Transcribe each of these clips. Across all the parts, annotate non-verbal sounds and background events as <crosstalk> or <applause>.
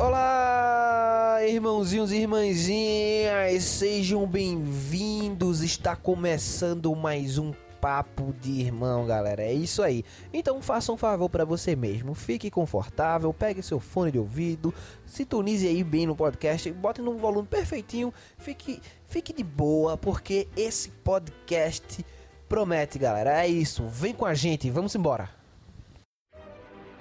Olá, irmãozinhos e irmãzinhas, sejam bem-vindos. Está começando mais um papo de irmão, galera. É isso aí. Então faça um favor para você mesmo. Fique confortável, pegue seu fone de ouvido, sintonize aí bem no podcast, bote num volume perfeitinho, fique, fique de boa, porque esse podcast promete, galera. É isso. Vem com a gente, vamos embora.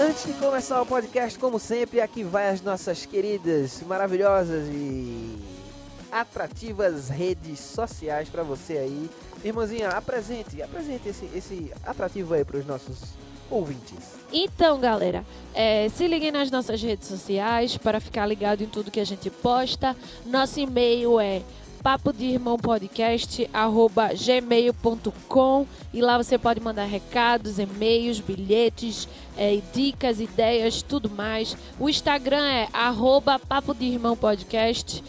Antes de começar o podcast, como sempre, aqui vai as nossas queridas, maravilhosas e atrativas redes sociais para você aí. Irmãzinha, apresente, apresente esse, esse atrativo aí para os nossos ouvintes. Então, galera, é, se liguem nas nossas redes sociais para ficar ligado em tudo que a gente posta. Nosso e-mail é papo de irmão podcast arroba gmail.com e lá você pode mandar recados, e-mails, bilhetes, é, dicas, ideias, tudo mais. O Instagram é arroba papo de irmão podcast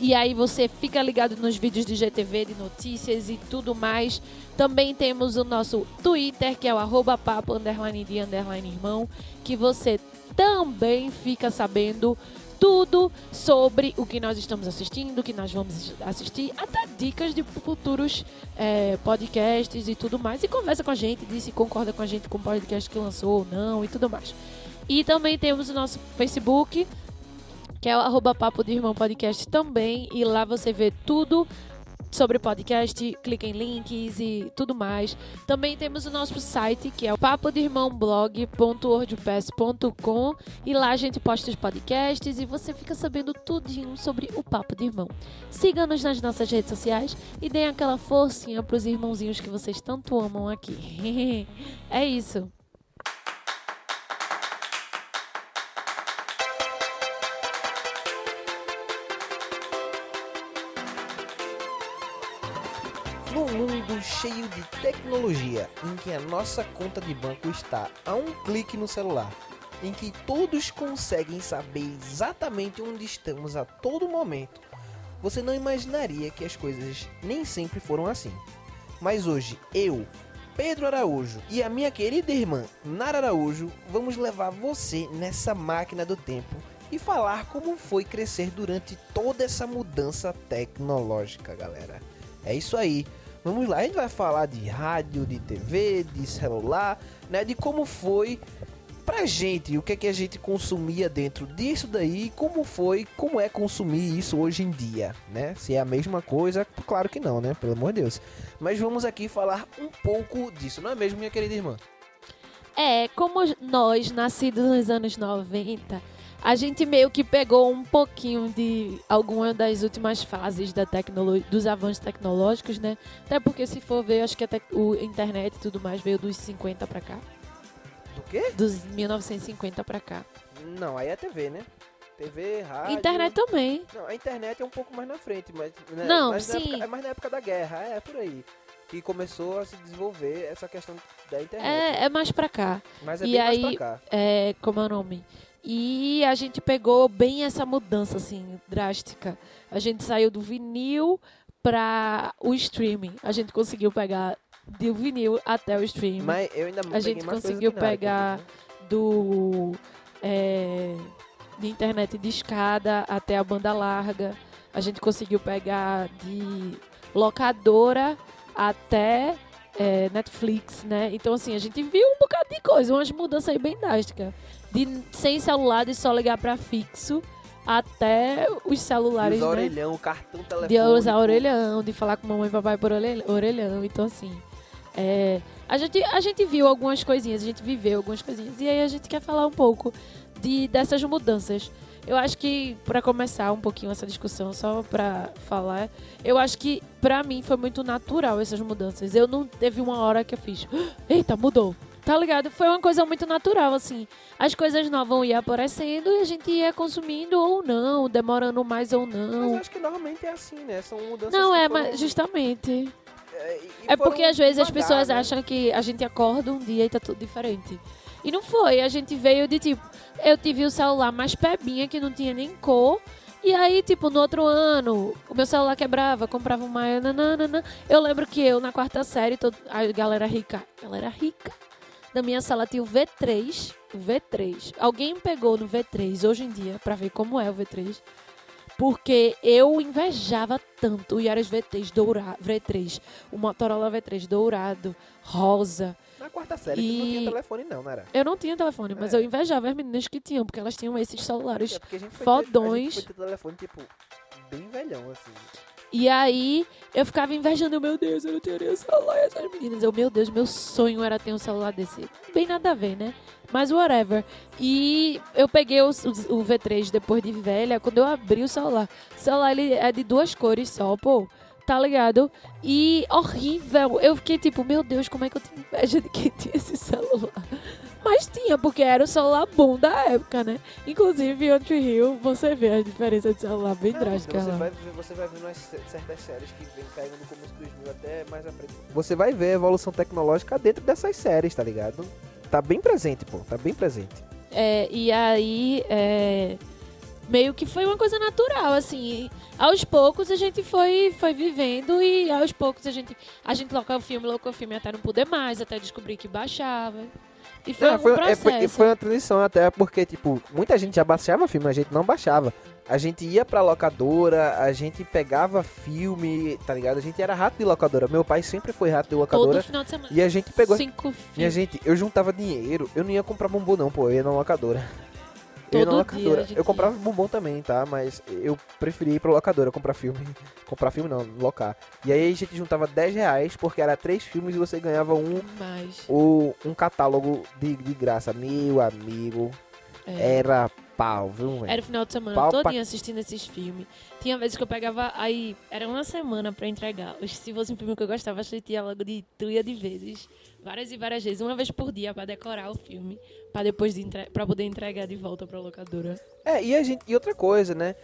e aí você fica ligado nos vídeos de GTV, de notícias e tudo mais. Também temos o nosso Twitter, que é o arroba papo underline de underline irmão, que você também fica sabendo tudo sobre o que nós estamos assistindo, o que nós vamos assistir, até dicas de futuros é, podcasts e tudo mais. E conversa com a gente, diz se concorda com a gente com o podcast que lançou ou não e tudo mais. E também temos o nosso Facebook, que é o arroba Papo de Irmão Podcast também. E lá você vê tudo sobre podcast, clica em links e tudo mais. Também temos o nosso site, que é o papo de irmão blog.wordpress.com e lá a gente posta os podcasts e você fica sabendo tudinho sobre o Papo de Irmão. Siga-nos nas nossas redes sociais e deem aquela forcinha pros irmãozinhos que vocês tanto amam aqui. <laughs> é isso. Mundo cheio de tecnologia, em que a nossa conta de banco está a um clique no celular, em que todos conseguem saber exatamente onde estamos a todo momento, você não imaginaria que as coisas nem sempre foram assim. Mas hoje, eu, Pedro Araújo e a minha querida irmã Nara Araújo vamos levar você nessa máquina do tempo e falar como foi crescer durante toda essa mudança tecnológica, galera. É isso aí. Vamos lá, a gente vai falar de rádio, de TV, de celular, né? De como foi pra gente, o que é que a gente consumia dentro disso daí, como foi, como é consumir isso hoje em dia, né? Se é a mesma coisa, claro que não, né? Pelo amor de Deus. Mas vamos aqui falar um pouco disso, não é mesmo, minha querida irmã? É, como nós, nascidos nos anos 90, a gente meio que pegou um pouquinho de alguma das últimas fases da tecnologia, dos avanços tecnológicos, né? Até porque se for ver, acho que até o internet e tudo mais veio dos 50 pra cá, Do quê? dos 1950 pra cá. Não, aí é TV, né? TV, rádio. Internet também. Não, a internet é um pouco mais na frente, mas. Né, Não, mas na sim. época- é mais na época da guerra, é por aí. Que começou a se desenvolver essa questão da internet. É, é mais pra cá. mas é e bem aí- mais pra cá. É, como é o nome? E a gente pegou bem essa mudança, assim, drástica. A gente saiu do vinil para o streaming. A gente conseguiu pegar do vinil até o streaming. Mas eu ainda a gente conseguiu pegar inclusive. do é, de internet de escada até a banda larga. A gente conseguiu pegar de locadora até é, Netflix, né? Então, assim, a gente viu um bocado de coisa, umas mudanças aí bem drásticas. De sem celular, de só ligar para fixo, até os De celulares, usar né? orelhão, cartão, telefone. De usar orelhão, de falar com mamãe e papai por orelhão. orelhão. Então, assim, é, a, gente, a gente viu algumas coisinhas, a gente viveu algumas coisinhas. E aí a gente quer falar um pouco de, dessas mudanças. Eu acho que, para começar um pouquinho essa discussão, só para falar, eu acho que, para mim, foi muito natural essas mudanças. Eu não teve uma hora que eu fiz, eita, mudou. Tá ligado? Foi uma coisa muito natural, assim. As coisas novas iam aparecendo e a gente ia consumindo ou não, demorando mais ou Mas não. eu acho que normalmente é assim, né? São mudanças Não, é, foram- mas justamente. É, É porque às vezes as pessoas né? acham que a gente acorda um dia e tá tudo diferente. E não foi, a gente veio de tipo, eu tive o celular mais pebinha que não tinha nem cor. E aí, tipo, no outro ano, o meu celular quebrava, comprava uma. nananana. Eu lembro que eu, na quarta série, todo, a galera rica, galera rica, da minha sala tinha o V3. O V3. Alguém pegou no V3 hoje em dia pra ver como é o V3. Porque eu invejava tanto o Yaris V3 dourado, V3, o Motorola V3 dourado, rosa. Na quarta série tu não E- tinha telefone, não, não era? Eu não tinha telefone, mas É. eu invejava as meninas que tinham, porque elas tinham esses celulares. É porque a gente foi ter- a gente fodões. foi ter telefone, tipo, bem velhão, assim. E aí eu ficava invejando, meu Deus, eu não teria um celular. Essas meninas, eu, meu Deus, meu sonho era ter um celular desse. Bem nada a ver, né? Mas whatever. E eu peguei o, o- o V3 depois de velha, quando eu abri o celular. O celular ele é de duas cores só, pô. Tá ligado? E horrível. Eu fiquei tipo, meu Deus, como é que eu tenho inveja de quem tinha esse celular? Mas tinha, porque era o celular bom da época, né? Inclusive, em Country Hill, você vê a diferença de celular bem drástica você lá. vai, ver- você vai vendo umas ce- certas séries que vem caindo no começo dos mil até mais à frente. Você vai ver a evolução tecnológica dentro dessas séries, tá ligado? Tá bem presente, pô. Tá bem presente. É, e aí, é, meio que foi uma coisa natural, assim. Aos poucos a gente foi, foi vivendo e aos poucos a gente, a gente locou o filme, locou o filme até não poder mais, até descobrir que baixava. E foi Não, um foi, é, foi, foi uma transição até porque, tipo, muita gente já baixava filme, a gente não baixava. A gente ia pra locadora, a gente pegava filme, tá ligado? A gente era rato de locadora. Meu pai sempre foi rato de Todo locadora. final de semana. E a gente pegou. Cinco filmes. gente, eu juntava dinheiro, eu não ia comprar bombom não, pô, eu ia na locadora. Eu ia na Todo locadora. dia Eu comprava bombom também, tá? Mas eu preferia ir pra locadora comprar filme. <laughs> Comprar filme não, locar. E aí a gente juntava 10 reais, porque era três filmes e você ganhava um, Mas, o, um catálogo de, de graça. Meu amigo, é. era pau, viu? Era o final de semana Pau pra- todinho assistindo esses filmes. Tinha vezes que eu pegava, aí era uma semana pra entregar. Se fosse um filme que eu gostava, assistia logo de trilha de vezes. Várias e várias vezes, uma vez por dia pra decorar o filme, pra depois de para poder entregar de volta pra locadora. É, e, a gente, e outra coisa, né?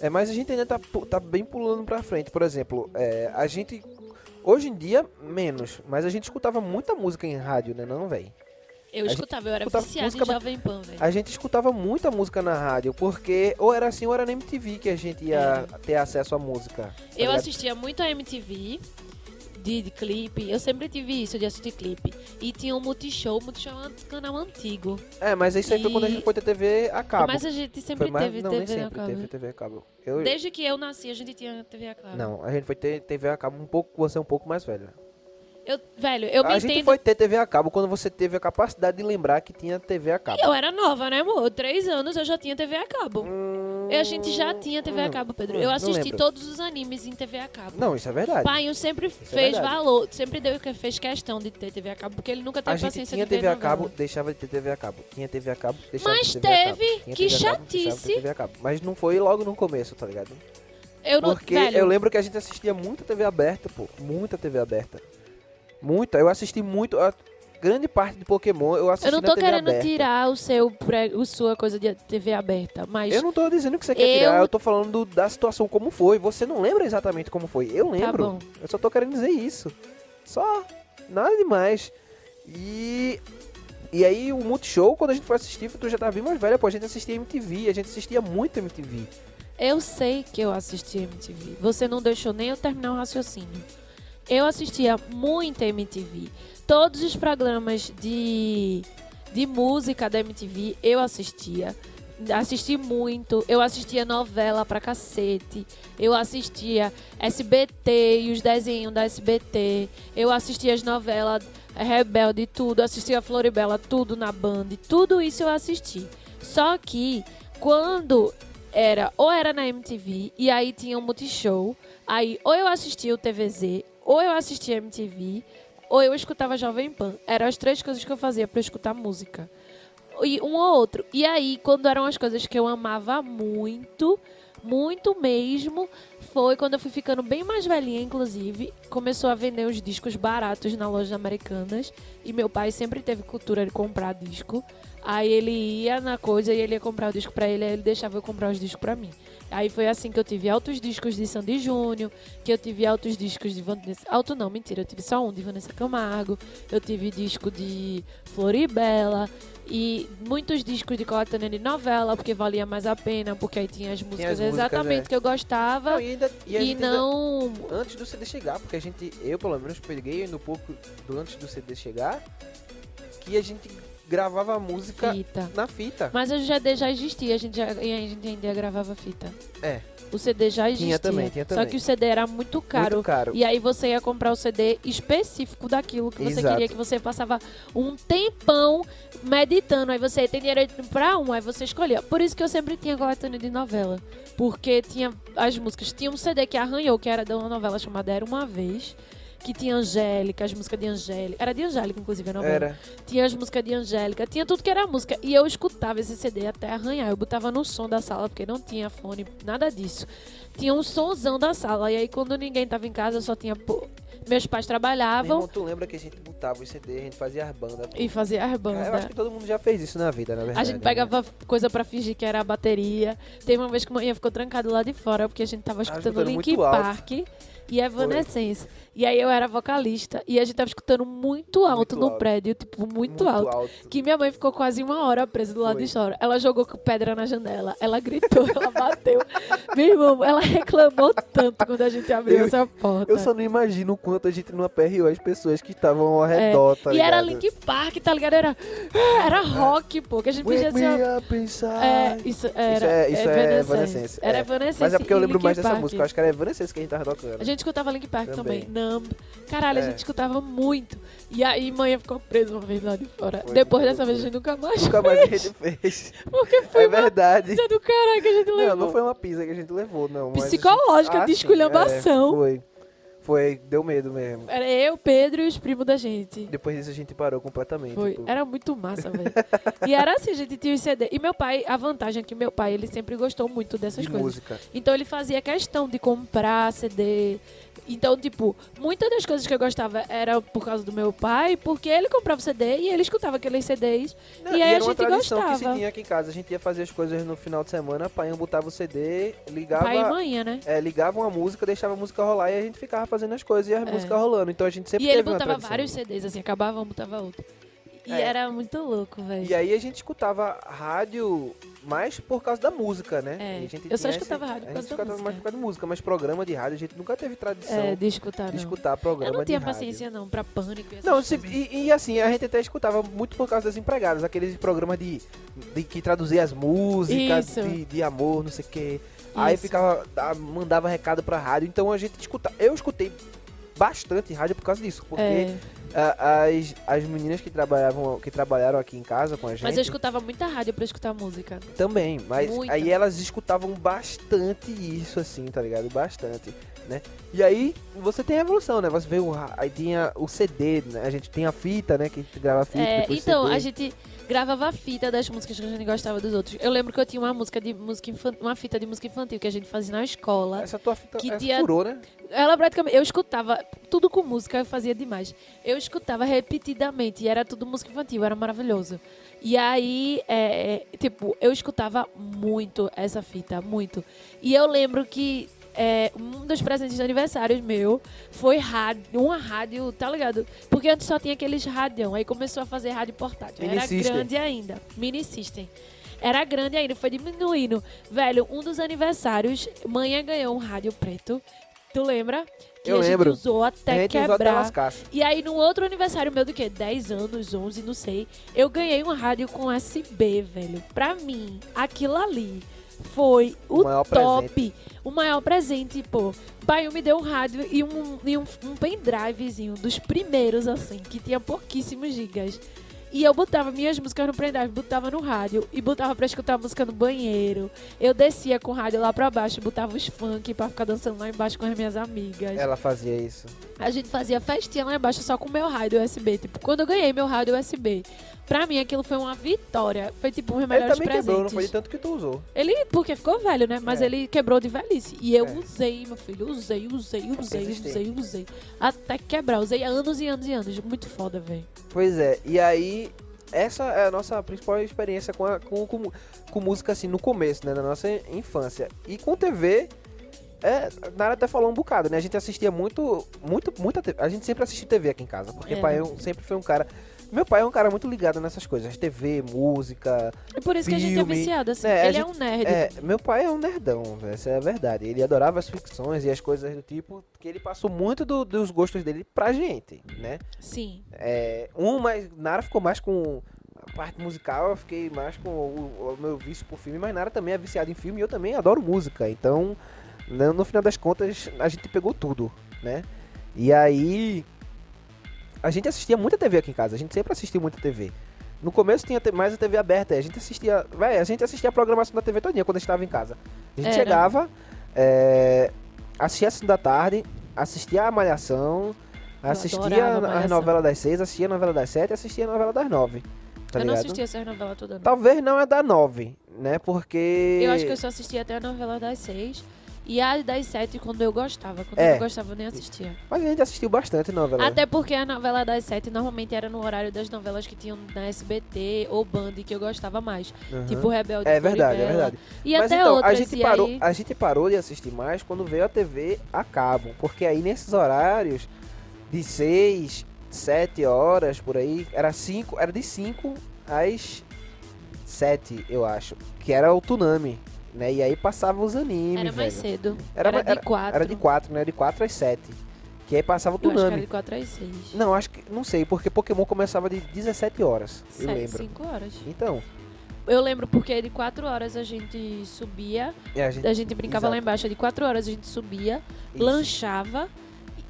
É, mas a gente ainda tá, tá bem pulando pra frente. Por exemplo, é, a gente. Hoje em dia, menos. Mas a gente escutava muita música em rádio, né, não, velho? Eu A escutava, eu era escutava viciada música, em Jovem Pan, velho. A gente escutava muita música na rádio, porque ou era assim ou era na MTV que a gente ia ter acesso à música. tá Eu ligado? assistia muito a MTV de, de clipe. Eu sempre tive isso de assistir clipe. E tinha o Multishow. O Multishow é um canal antigo. É, mas isso aí foi quando a E- gente foi ter TV a cabo. Mas a gente sempre mais, teve não, TV nem a sempre cabo. teve TV a cabo. Eu, Desde que eu nasci, a gente tinha TV a cabo. Não, a gente foi ter TV a cabo um pouco, você é um pouco mais velha. Eu, velho, eu me a gente entendo. foi ter TV a cabo quando você teve a capacidade de lembrar que tinha TV a cabo. E eu era nova, né, amor? Três anos eu já tinha TV a cabo. Hum, E a gente já tinha TV a hum, cabo, Pedro. hum, Eu assisti todos os animes em TV a cabo. Não, isso é verdade. Pai, sempre é fez verdade. valor, sempre deu fez questão de ter TV a cabo, porque ele nunca a teve gente paciência tinha de ver TV a novela. cabo, deixava de ter TV a cabo. Tinha TV a cabo, deixava Mas de ter TV a cabo. teve, Tinha que TV a cabo, deixava de ter chatice. TV a cabo. Mas não foi logo no começo, tá ligado? Eu não, Porque velho, eu lembro que a gente assistia muita TV aberta, pô. Muita TV aberta. Muita. Eu assisti muito. A grande parte de Pokémon eu assisti eu não tô querendo aberta. tirar o seu pré, o sua coisa de TV aberta, mas Eu não tô dizendo que você quer Eu- tirar, eu tô falando da situação como foi. Você não lembra exatamente como foi. Eu tá lembro. bom. Eu só tô querendo dizer isso. Só. Nada demais. E. E aí o Multishow, quando a gente foi assistir, tu já tava bem mais velha, pô. A gente assistia MTV, a gente assistia muito MTV. Eu sei que eu assisti MTV. Você não deixou nem eu terminar o raciocínio. Eu assistia muito MTV. Todos os programas de, de música da MTV eu assistia. Assisti muito. Eu assistia novela pra cacete. Eu assistia SBT e os desenhos da SBT. Eu assistia as novelas Rebelde, tudo. Assistia Floribela, tudo na Band. Tudo isso eu assisti. Só que quando era ou era na MTV e aí tinha um Multishow, aí ou eu assistia o TVZ, ou eu assistia MTV, ou eu escutava Jovem Pan. Eram as três coisas que eu fazia eu escutar música. E um ou outro. E aí, quando eram as coisas que eu amava muito, muito mesmo, foi quando eu fui ficando bem mais velhinha, inclusive. Começou a vender os discos baratos na loja americanas. E meu pai sempre teve cultura de comprar disco. Aí ele ia na coisa e ele ia comprar o disco pra ele, aí ele deixava eu comprar os discos pra mim. Aí foi assim que eu tive altos discos de Sandy Júnior, que eu tive altos discos de Vanessa. Alto não, mentira, eu tive só um de Vanessa Camargo. Eu tive disco de Floribela. E muitos discos de coletânea de novela, porque valia mais a pena, porque aí tinha as músicas, músicas, exatamente é. que eu gostava. Não, e ainda, e e gente ainda- não. antes do CD chegar, porque a gente, eu pelo menos peguei no pouco do antes do CD chegar, que a gente gravava música Fita. na fita. Mas o CD já existia, a gente, já, e a gente ainda gravava fita. É. O CD já existia. também, tinha Só também. que o CD era muito caro. Muito caro. E aí você ia comprar o CD específico daquilo que você Exato. queria, que você passava um tempão meditando. Aí você tem dinheiro pra um, aí você escolhia. Por isso que eu sempre tinha coletânea de novela. Porque tinha as músicas. Tinha um CD que arranhou, que era de uma novela chamada Era Uma Vez. Que tinha Angélica, as músicas de Angélica. Era de Angélica, inclusive, novela. Era. Tinha as músicas de Angélica, tinha tudo que era música. E eu escutava esse CD até arranhar. Eu botava no som da sala, porque não tinha fone, nada disso. Tinha um sonzão da sala. E aí, quando ninguém tava em casa, eu só tinha. pô, Meus pais Meu trabalhavam irmão, tu lembra que a gente botava os CD, a gente fazia as bandas. e fazia as Eu acho bandas. que todo mundo já fez isso na vida, na verdade. A gente né? pegava coisa pra fingir que era a bateria. Teve uma vez que a manhã ficou trancado lá de fora, porque a gente tava escutando muito alto. Park e Evanescence. E aí eu era vocalista. E a gente tava escutando muito alto Muito no alto. prédio, tipo, muito, alto. Que minha mãe ficou quase uma hora presa do lado Foi. de fora. Ela jogou pedra na janela, ela gritou, <laughs> ela bateu. Meu irmão, ela reclamou tanto quando a gente abriu Eu- essa porta. Eu só não imagino o quanto a gente não aperreou as pessoas que estavam ao redor, tá É. e era ligado? Link Park, tá ligado? Era, <gasps> era rock, pô, que a gente podia ser. inside. É, isso era. é- isso é Evanescence. Evanescence, Era é. Evanescence. Mas é porque eu e lembro mais Linkin dessa Park. música. Eu acho que era Evanescence que a gente tava tocando. A gente escutava Link Park também. Também. Numb. Caralho, a É. gente escutava muito. E aí, mãe ficou presa uma vez lá de fora. Foi, Depois foi, dessa vez, a foi. gente nunca mais. Nunca mais a gente fez. Porque foi É verdade. pizza do caralho que a gente levou. Não, não foi uma pizza que a gente levou, não. mas a gente- Psicológica, de esculhambação. é, foi. Foi, deu medo mesmo. Era eu, Pedro e os primos da gente. Depois disso a gente parou completamente. Foi. Era muito massa, velho. <laughs> e era assim, a gente tinha os CD. E meu pai, a vantagem é que meu pai, ele sempre gostou muito dessas de coisas. música. Então ele fazia questão de comprar CD. Então, tipo, muitas das coisas que eu gostava era por causa do meu pai, porque ele comprava CD e ele escutava aqueles CDs. Não, e aí a era uma gente tradição que se gostava. tinha aqui em casa. A gente ia fazer as coisas no final de semana, pai botava o CD, ligava, Pai e manhã, né? é, ligava uma música, deixava a música rolar e a gente ficava fazendo as coisas e as É. músicas rolando. Então a gente sempre E ele botava vários CDs, assim, acabava um, botava outro. E É. era muito louco, velho. E aí a gente escutava rádio mais por causa da música, né? É, a gente eu só tinha escutava esse- rádio por a causa gente da escutava música. mais por causa da música, mas programa de rádio a gente nunca teve tradição É, de escutar, de não. escutar programa Eu não tinha de rádio. paciência, não, pra pânico e Não, se- e, e assim, a gente até escutava muito por causa das empregadas, aqueles programas de, de que traduzia as músicas, de, de amor, não sei o quê. Aí ficava, da- mandava recado pra rádio, então a gente escutava. Eu escutei bastante rádio por causa disso, porque É, a- as, as meninas que trabalhavam, que trabalharam aqui em casa com a gente mas eu escutava muita rádio pra escutar música. também, mas Muita. aí elas escutavam bastante isso, assim, tá ligado? Bastante, né? E aí você tem a evolução, né? Você vê o, aí tinha o CD, né? A gente tem a fita, né? Que a gente grava a fita, É, então, CD. a gente gravava a fita das músicas que a gente gostava dos outros. Eu lembro que eu tinha uma música de música infantil, uma fita de música infantil que a gente fazia na escola. Essa tua fita que essa tinha- furou, né? Ela praticamente, eu escutava tudo com música, eu fazia demais. Eu escutava repetidamente e era tudo música infantil, era maravilhoso. E aí, é, é, tipo, eu escutava muito essa fita, muito. E eu lembro que é, um dos presentes de aniversários meu foi rádio, uma rádio, tá ligado? Porque antes só tinha aqueles radião, aí começou a fazer rádio portátil. Mini era System. grande ainda, mini system. Era grande ainda, foi diminuindo. Velho, um dos aniversários, manhã ganhou um rádio preto. Tu lembra? Que Eu a lembro. gente usou até a gente usou até quebrar. E aí, no outro aniversário meu do que? 10 anos, 11, não sei. Eu ganhei um rádio com USB, velho. Pra mim, aquilo ali foi o, O top. O maior presente, pô. Pai me deu um rádio e um, e um, um pendrivezinho dos primeiros, assim, que tinha pouquíssimos gigas. E eu botava minhas músicas no pendrive, botava no rádio e botava pra escutar música no banheiro. Eu descia com o rádio lá pra baixo, botava os funk pra ficar dançando lá embaixo com as minhas amigas. Ela fazia isso. A gente fazia festinha lá embaixo só com o meu rádio USB. Tipo, quando eu ganhei meu rádio USB, Pra mim, aquilo foi uma vitória. Foi tipo um dos Ele melhores também quebrou, não foi de tanto que tu usou. Ele, porque ficou velho, né? Mas É. ele quebrou de velhice. E eu É. usei, meu filho. Usei, usei, usei, Resistente. usei, usei. Até quebrar. Usei anos e anos e anos. Muito foda, velho. Pois é, e aí, essa é a nossa principal experiência com, a- com, com, com música, assim, no começo, né, na nossa infância. E com TV, é, Nara até falou um bocado, né, a gente assistia muito, muito, muita TV, a gente sempre assistiu TV aqui em casa, porque É. pai eu sempre foi um cara, meu pai é um cara muito ligado nessas coisas, TV, música, E por isso que a gente é Filme. viciado, assim. É, a ele é gente- um nerd. é, meu pai é um nerdão, essa é a verdade. Ele adorava as ficções e as coisas do tipo, que ele passou muito do- dos gostos dele pra gente, né? Sim. É, um, mas Nara ficou mais com a parte musical, eu fiquei mais com o, o meu vício por filme, mas Nara também é viciado em filme e eu também adoro música. Então, né, no final das contas, a gente pegou tudo, né? E aí, a gente assistia muita TV aqui em casa, a gente sempre assistiu muita TV. No começo tinha mais a TV aberta, a gente assistia, véi, a gente assistia a programação da TV todinha quando a gente estava em casa. A gente Era. chegava, é, assistia a da Tarde, assistia a Malhação, assistia as novelas das seis, assistia a novela das sete, assistia a novela das nove. Tá eu não ligado? assisti essas novelas todas, não. Talvez não é da nove, né? Porque. Eu acho que eu só assisti até a novela das seis. E a das sete quando eu gostava. Quando É. eu não gostava, eu nem assistia. Mas a gente assistiu bastante novela. Até porque a novela das sete normalmente era no horário das novelas que tinham na SBT ou Band, que eu gostava mais. Uhum. Tipo Rebelde É verdade, é verdade. E Mas até então, outras. a gente, parou, aí... a gente parou de assistir mais quando veio a TV a cabo. Porque aí nesses horários de 6, 7 horas por aí, era 5, era de 5 às 7, eu acho. Que era o Tsunami. Né? E aí passava os animes, Era mais velho. cedo. Era Era, ma- de quatro. Era de 4, né? De 4 às 7. Que aí passava o Eu acho que era Tsunami. de quatro às seis. Não, acho que. Não sei, porque Pokémon começava de 17 horas. Eu Sete, lembro. cinco horas. Então, Eu lembro porque de quatro horas a gente subia, é, a gente. a gente brincava lá Exato. embaixo, de quatro horas a gente subia, Isso. lanchava,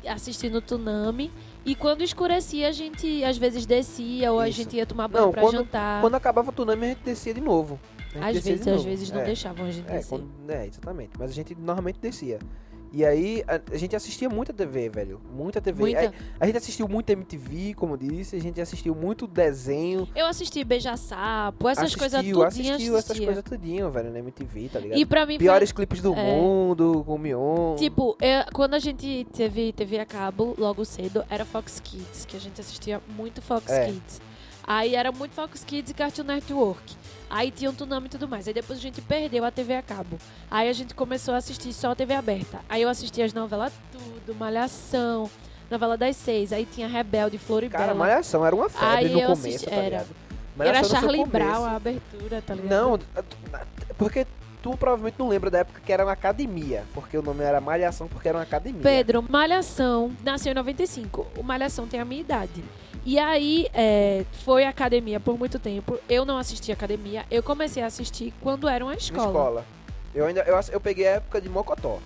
assistindo Tsunami. E quando escurecia, a gente às vezes descia ou a Isso. gente ia tomar banho Não, pra quando- jantar. Quando acabava o Tsunami, a gente descia de novo. A Às vezes, às vezes não é. deixavam a gente É, descer. quando- é, exatamente. Mas a gente normalmente descia. E aí, a, a gente assistia muita TV, velho. Muita TV. Muita. Aí, a gente assistiu muito MTV, como disse. A gente assistiu muito desenho. Eu assisti Beija-Sapo, essas assistiu, coisas tudinho assistiu essas coisas tudinho, velho, na MTV, tá ligado? E pra mim foi- Piores clipes do é. mundo, com o Mion. Tipo, eu- quando a gente teve TV a cabo, logo cedo, era Fox Kids, que a gente assistia muito Fox É. Kids. Aí era muito Fox Kids e Cartoon Network. Aí tinha um Tsunami e tudo mais. Aí depois a gente perdeu a TV a cabo. Aí a gente começou a assistir só a TV aberta. Aí eu assistia as novelas tudo, Malhação, novela das seis. Aí tinha Rebelde, Floribela. Cara, Malhação era uma febre Aí no eu começo, assisti- tá era. ligado? era Malhação seu Charlie. Brown a abertura, tá ligado? Não, porque tu provavelmente não lembra da época que era uma academia. Porque o nome era Malhação, porque era uma academia. Pedro, Malhação nasceu em 95. O Malhação tem a minha idade. E aí, é, foi academia por muito tempo. Eu não assisti academia. Eu comecei a assistir quando era uma escola. escola. Eu ainda eu, eu peguei a época de Mocotó.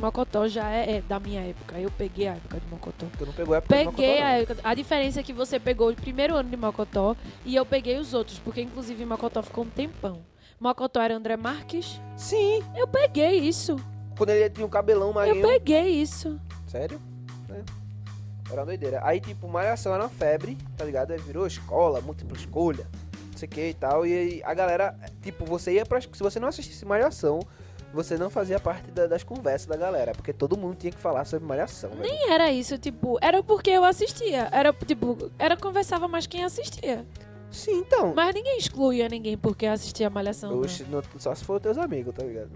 Mocotó já é, é da minha época. Eu peguei a época de Mocotó. Tu não pegou a época de Peguei Mocotó, a não. época. A diferença é que você pegou o primeiro ano de Mocotó e eu peguei os outros, porque inclusive Mocotó ficou um tempão. Mocotó era André Marques. Sim, Eu peguei isso. quando ele tinha um cabelão Eu marinho. peguei isso. Sério? É. Era uma doideira. Aí, tipo, Malhação era uma febre, tá ligado? Aí virou escola, múltipla escolha, não sei o que e tal. E aí a galera, tipo, você ia pra. Se você não assistisse Malhação, você não fazia parte da- das conversas da galera. Porque todo mundo tinha que falar sobre Malhação, velho. Nem era isso, tipo, era porque eu assistia. Era, tipo, era conversava mais quem assistia. Sim, então. Mas ninguém excluía ninguém porque assistia Malhação. não. Oxe, não- só se for teus amigos, tá ligado?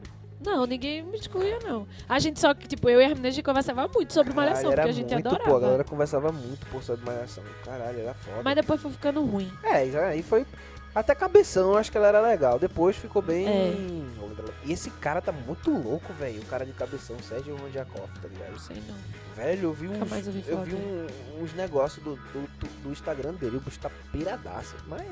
Não, ninguém me excluía, não. A gente só que, tipo, eu e a Herminia, a gente conversava muito sobre Malhação, Caralho, era porque a gente muito, adorava. Pô, a galera conversava muito pô, sobre Malhação. Caralho, era foda. Mas depois foi ficando ruim. É, aí foi. Até cabeção, eu acho que ela era legal. Depois ficou bem. É. E esse cara tá muito louco, velho. O cara de cabeção, Sérgio Rondjakov, tá ligado? Não sei não. Velho, eu vi uns, eu vi um- uns negócios do, do, do Instagram dele. O bicho tá piradaço. Mas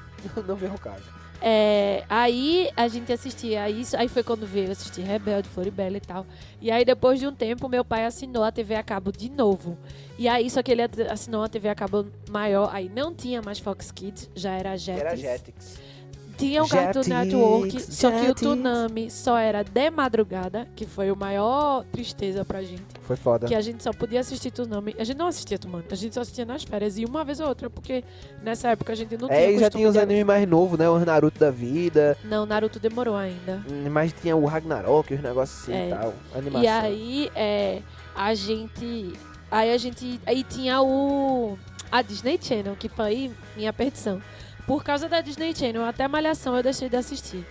<laughs> não veio o caso. É, aí a gente assistia isso, aí foi quando veio assistir Rebelde, Floribela e tal. E aí depois de um tempo, meu pai assinou a TV a cabo de novo. E aí, só que ele assinou a TV a cabo maior, aí não tinha mais Fox Kids, já era Jetix. era Jetix. Tinha o Cartoon Jetix, Network, só que o. Tsunami só era de madrugada, que foi o maior tristeza pra gente. Foi foda. Que a gente só podia assistir Tsunami. A gente não assistia Tsunami, a gente só assistia nas férias. E uma vez ou outra, porque nessa época a gente não tinha É, e já tinha os animes mais novos, né? Os Naruto da vida. Não, Naruto demorou ainda. hum, Mas tinha o Ragnarok, os negócios assim É. e tal. Animação. E aí, é, a gente... Aí a gente... Aí tinha o... A Disney Channel, que foi minha perdição. Por causa da Disney Channel, até Malhação eu deixei de assistir.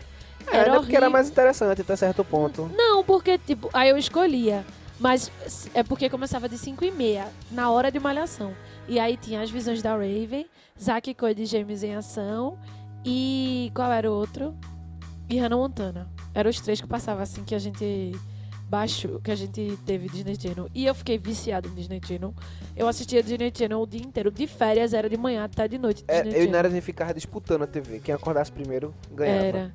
É, era né, porque era mais interessante até certo ponto. Não, porque, tipo, aí eu escolhia. Mas é porque começava de 5 e meia, na hora de malhação. E aí tinha as visões da Raven, Zack Cody de Gêmeos em Ação e qual era o outro? E Hannah Montana. Eram os três que passavam assim que a gente baixou, que a gente teve Disney Channel. E eu fiquei viciado em Disney Channel. Eu assistia Disney Channel o dia inteiro. De férias era de manhã até de noite. É, eu e. Nara a gente ficava disputando a TV. Quem acordasse primeiro ganhava. Era.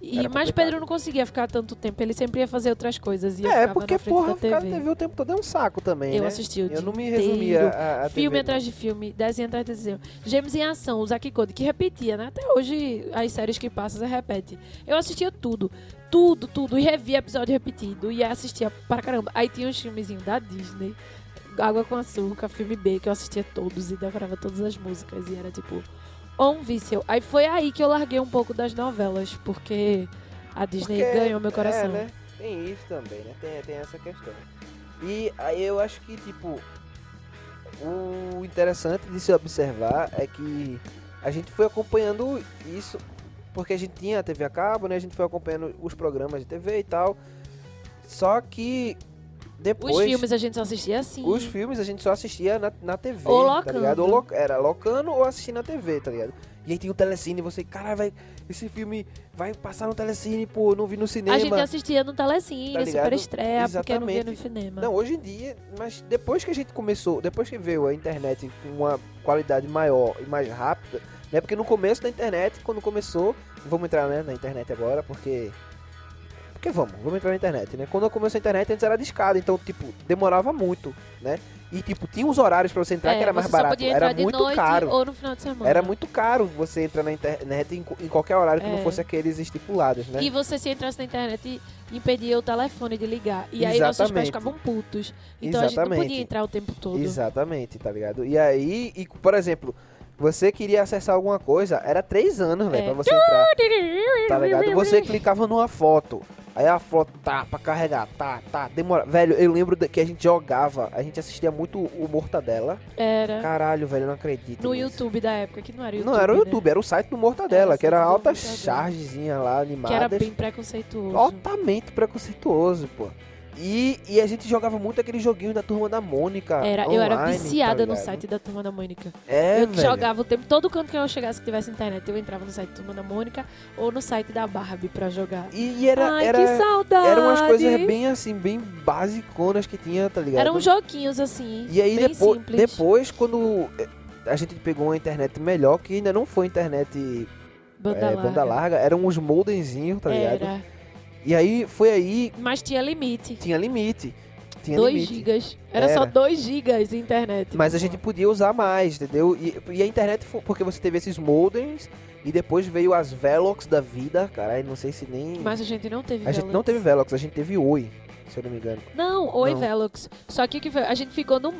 E, mas. Pedro não conseguia ficar tanto tempo, ele sempre ia fazer outras coisas. E É, porque, porra, ficar na TV o tempo todo é um saco também, Eu né? assisti o Eu não me resumia a, a Filme TV, atrás de filme, desenho atrás de desenho. Gêmeos em Ação, o Zack Code, que repetia, né? Até hoje, as séries que passam, você repete. Eu assistia tudo. Tudo, tudo. E revia episódio repetido. E assistia para caramba. Aí tinha uns filmezinhos da Disney. Água com Açúcar, filme B, que eu assistia todos e decorava todas as músicas. E era tipo, um vício. Aí foi aí que eu larguei um pouco das novelas, porque a Disney Porque- ganhou meu coração. É, né? Tem isso também, né? Tem, tem essa questão. E aí eu acho que, tipo, o interessante de se observar é que a gente foi acompanhando isso, porque a gente tinha a TV a cabo, né? A gente foi acompanhando os programas de TV e tal. Só que depois... Os filmes a gente só assistia assim. Os filmes a gente só assistia na, na TV, Ou tá locando. ligado? Ou lo- era locando ou assistindo na TV, tá ligado? E aí tem o Telecine, você, caralho, vai, esse filme vai passar no Telecine, pô, não vi no cinema. A gente assistia no Telecine, Tá super estreia, porque não via no cinema. Não, hoje em dia, mas depois que a gente começou, depois que veio a internet com uma qualidade maior e mais rápida, né? Porque no começo da internet, quando começou, vamos entrar né, na internet agora, porque. Porque vamos, vamos entrar na internet, né? Quando começou a internet, antes era discada, então, tipo, demorava muito, né? E, tipo, tinha uns horários pra você entrar que era mais É, barato. Era muito caro. ou no final de semana. Era muito caro você entrar na internet em, em qualquer horário que não É. fosse aqueles estipulados, né? E você se entrasse na internet e impedia o telefone de ligar. E aí nossos pais Exatamente. ficavam putos. Então a gente não Exatamente. podia entrar o tempo todo. Exatamente, tá ligado? E aí, e, por exemplo, você queria acessar alguma coisa, era três anos, velho, É. pra você entrar. Tá ligado? Você clicava numa foto. Aí a foto tá pra carregar, tá, tá, demora. Velho, eu lembro que a gente jogava, a gente assistia muito o Mortadela. Era Caralho, velho, eu não acredito. no nisso. YouTube da época, que não era YouTube. Não era o né? YouTube, era o site do Mortadela, Era o que era alta chargezinha lá, Que era bem preconceituoso. altamente preconceituoso, pô. E, e a gente jogava muito aquele joguinho da turma da Mônica. Era, eu era online, viciada tá no site da Turma da Mônica. É, eu velho. jogava o tempo, todo canto que eu chegasse que tivesse internet, eu entrava no site da Turma da Mônica ou no site da Barbie pra jogar. E, e era, Ai, era, que saudade! eram umas coisas bem assim, bem basiconas que tinha, tá ligado? Eram joguinhos assim, E aí bem depois, simples. depois, quando eh, a gente pegou uma internet melhor, que ainda não foi internet banda, eh, larga. banda larga, eram uns modemzinhos, tá ligado? Era, E aí foi aí, mas tinha limite. tinha limite. Tinha 2 limite. gigas. Era, só Era. 2 gigas de internet. Mas a gente podia usar mais, entendeu? E, e a internet, foi porque você teve esses modems, e depois veio as Velox da vida, caralho, não sei se nem... Mas a gente não teve a gente Velox. não teve Velox, a gente teve Oi, se eu não me engano. Não, oi Não. Velox. Só que que a gente ficou no.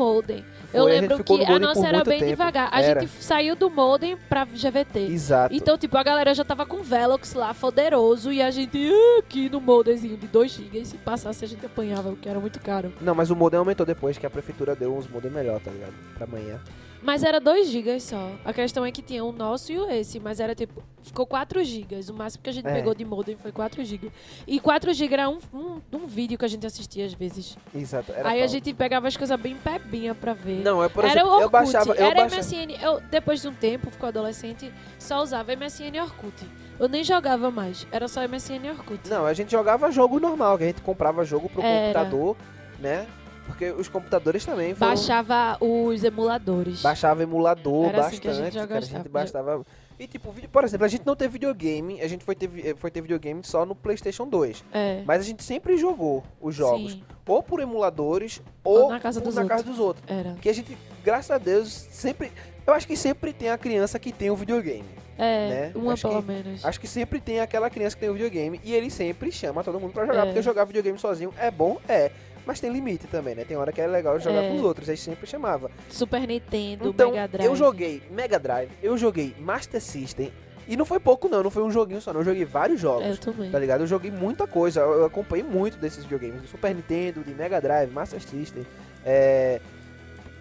Eu Foi, a gente lembro ficou que a nossa era bem tempo. devagar. A Era. gente saiu do modem pra GVT. Exato. Então, tipo, a galera já tava com Velox lá, poderoso, e a gente ah, aqui no modemzinho de 2 GB, se passasse a gente apanhava, porque era muito caro. Não, mas o modem aumentou depois, que a prefeitura deu uns modem melhor, tá ligado? Pra amanhã. Mas era 2 GB só. A questão é que tinha o nosso e o esse, mas era tipo, ficou 4 GB. O máximo que a gente É. pegou de modem foi 4 GB. E 4 GB era um, um, um vídeo que a gente assistia às vezes. Exato. Era Aí a gente pegava as coisas bem pebinha pra ver. Não, é por era exemplo, o Orkut, eu baixava... Eu era baixava... MSN. Eu, depois de um tempo, ficou adolescente, só usava MSN e Orkut. Eu nem jogava mais, era só MSN e Orkut. Não, a gente jogava jogo normal, que a gente comprava jogo pro Era. computador, né? Porque os computadores também foram... Baixava os emuladores. Baixava emulador Era assim bastante, que a gente cara, a gente baixava... E tipo, por exemplo, a gente não teve videogame, a gente foi ter, vi- foi ter videogame só no Playstation 2. É. Mas a gente sempre jogou os jogos, Sim, ou por emuladores, ou, na casa dos na outros. casa dos outros. era. Que a gente, graças a Deus, sempre... Eu acho que sempre tem a criança que tem o videogame. É, né? uma Acho pelo que- menos. Acho que sempre tem aquela criança que tem o videogame e ele sempre chama todo mundo pra jogar, É. porque jogar videogame sozinho é bom, é. Mas tem limite também, né? Tem hora que é legal jogar É. com os outros, aí sempre chamava. Super Nintendo, Então, Mega Drive. eu joguei Mega Drive, eu joguei Master System, e não foi pouco não, não foi um joguinho só, não. Eu joguei vários jogos. É, Eu também. Tá ligado? Eu joguei muita coisa, eu acompanhei muito desses videogames. Do Super Nintendo, de Mega Drive, Master System, é,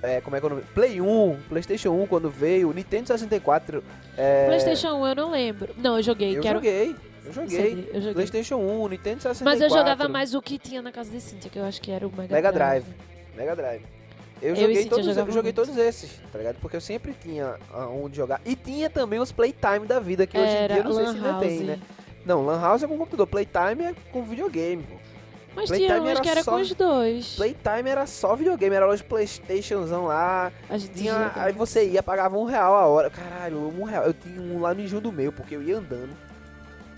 é, como é que é o nome? Play 1, Playstation 1 quando veio, Nintendo 64. É, PlayStation 1 eu não lembro. Não, eu joguei. Eu que era... joguei, eu joguei. Eu joguei. Playstation 1, Nintendo 64. Mas eu jogava mais o que tinha na casa de Cynthia, que eu acho que era o Mega, Mega Drive. Mega Drive. Eu, Eu joguei, Cintia todos, eu joguei todos esses, tá ligado? Porque eu sempre tinha ah, onde jogar. E tinha também os Playtime da vida, que hoje em dia eu não sei se ainda tem, né? Não, Lan House é com computador, Playtime é com videogame, pô. Mas Playtime tinha uns era que era só- com os dois. Playtime era só videogame, era loja Playstationzão lá. Tinha, aí você ia, pagava um real a hora. Caralho, um real. Eu tinha um lá no Enjoo do meu, porque eu ia andando.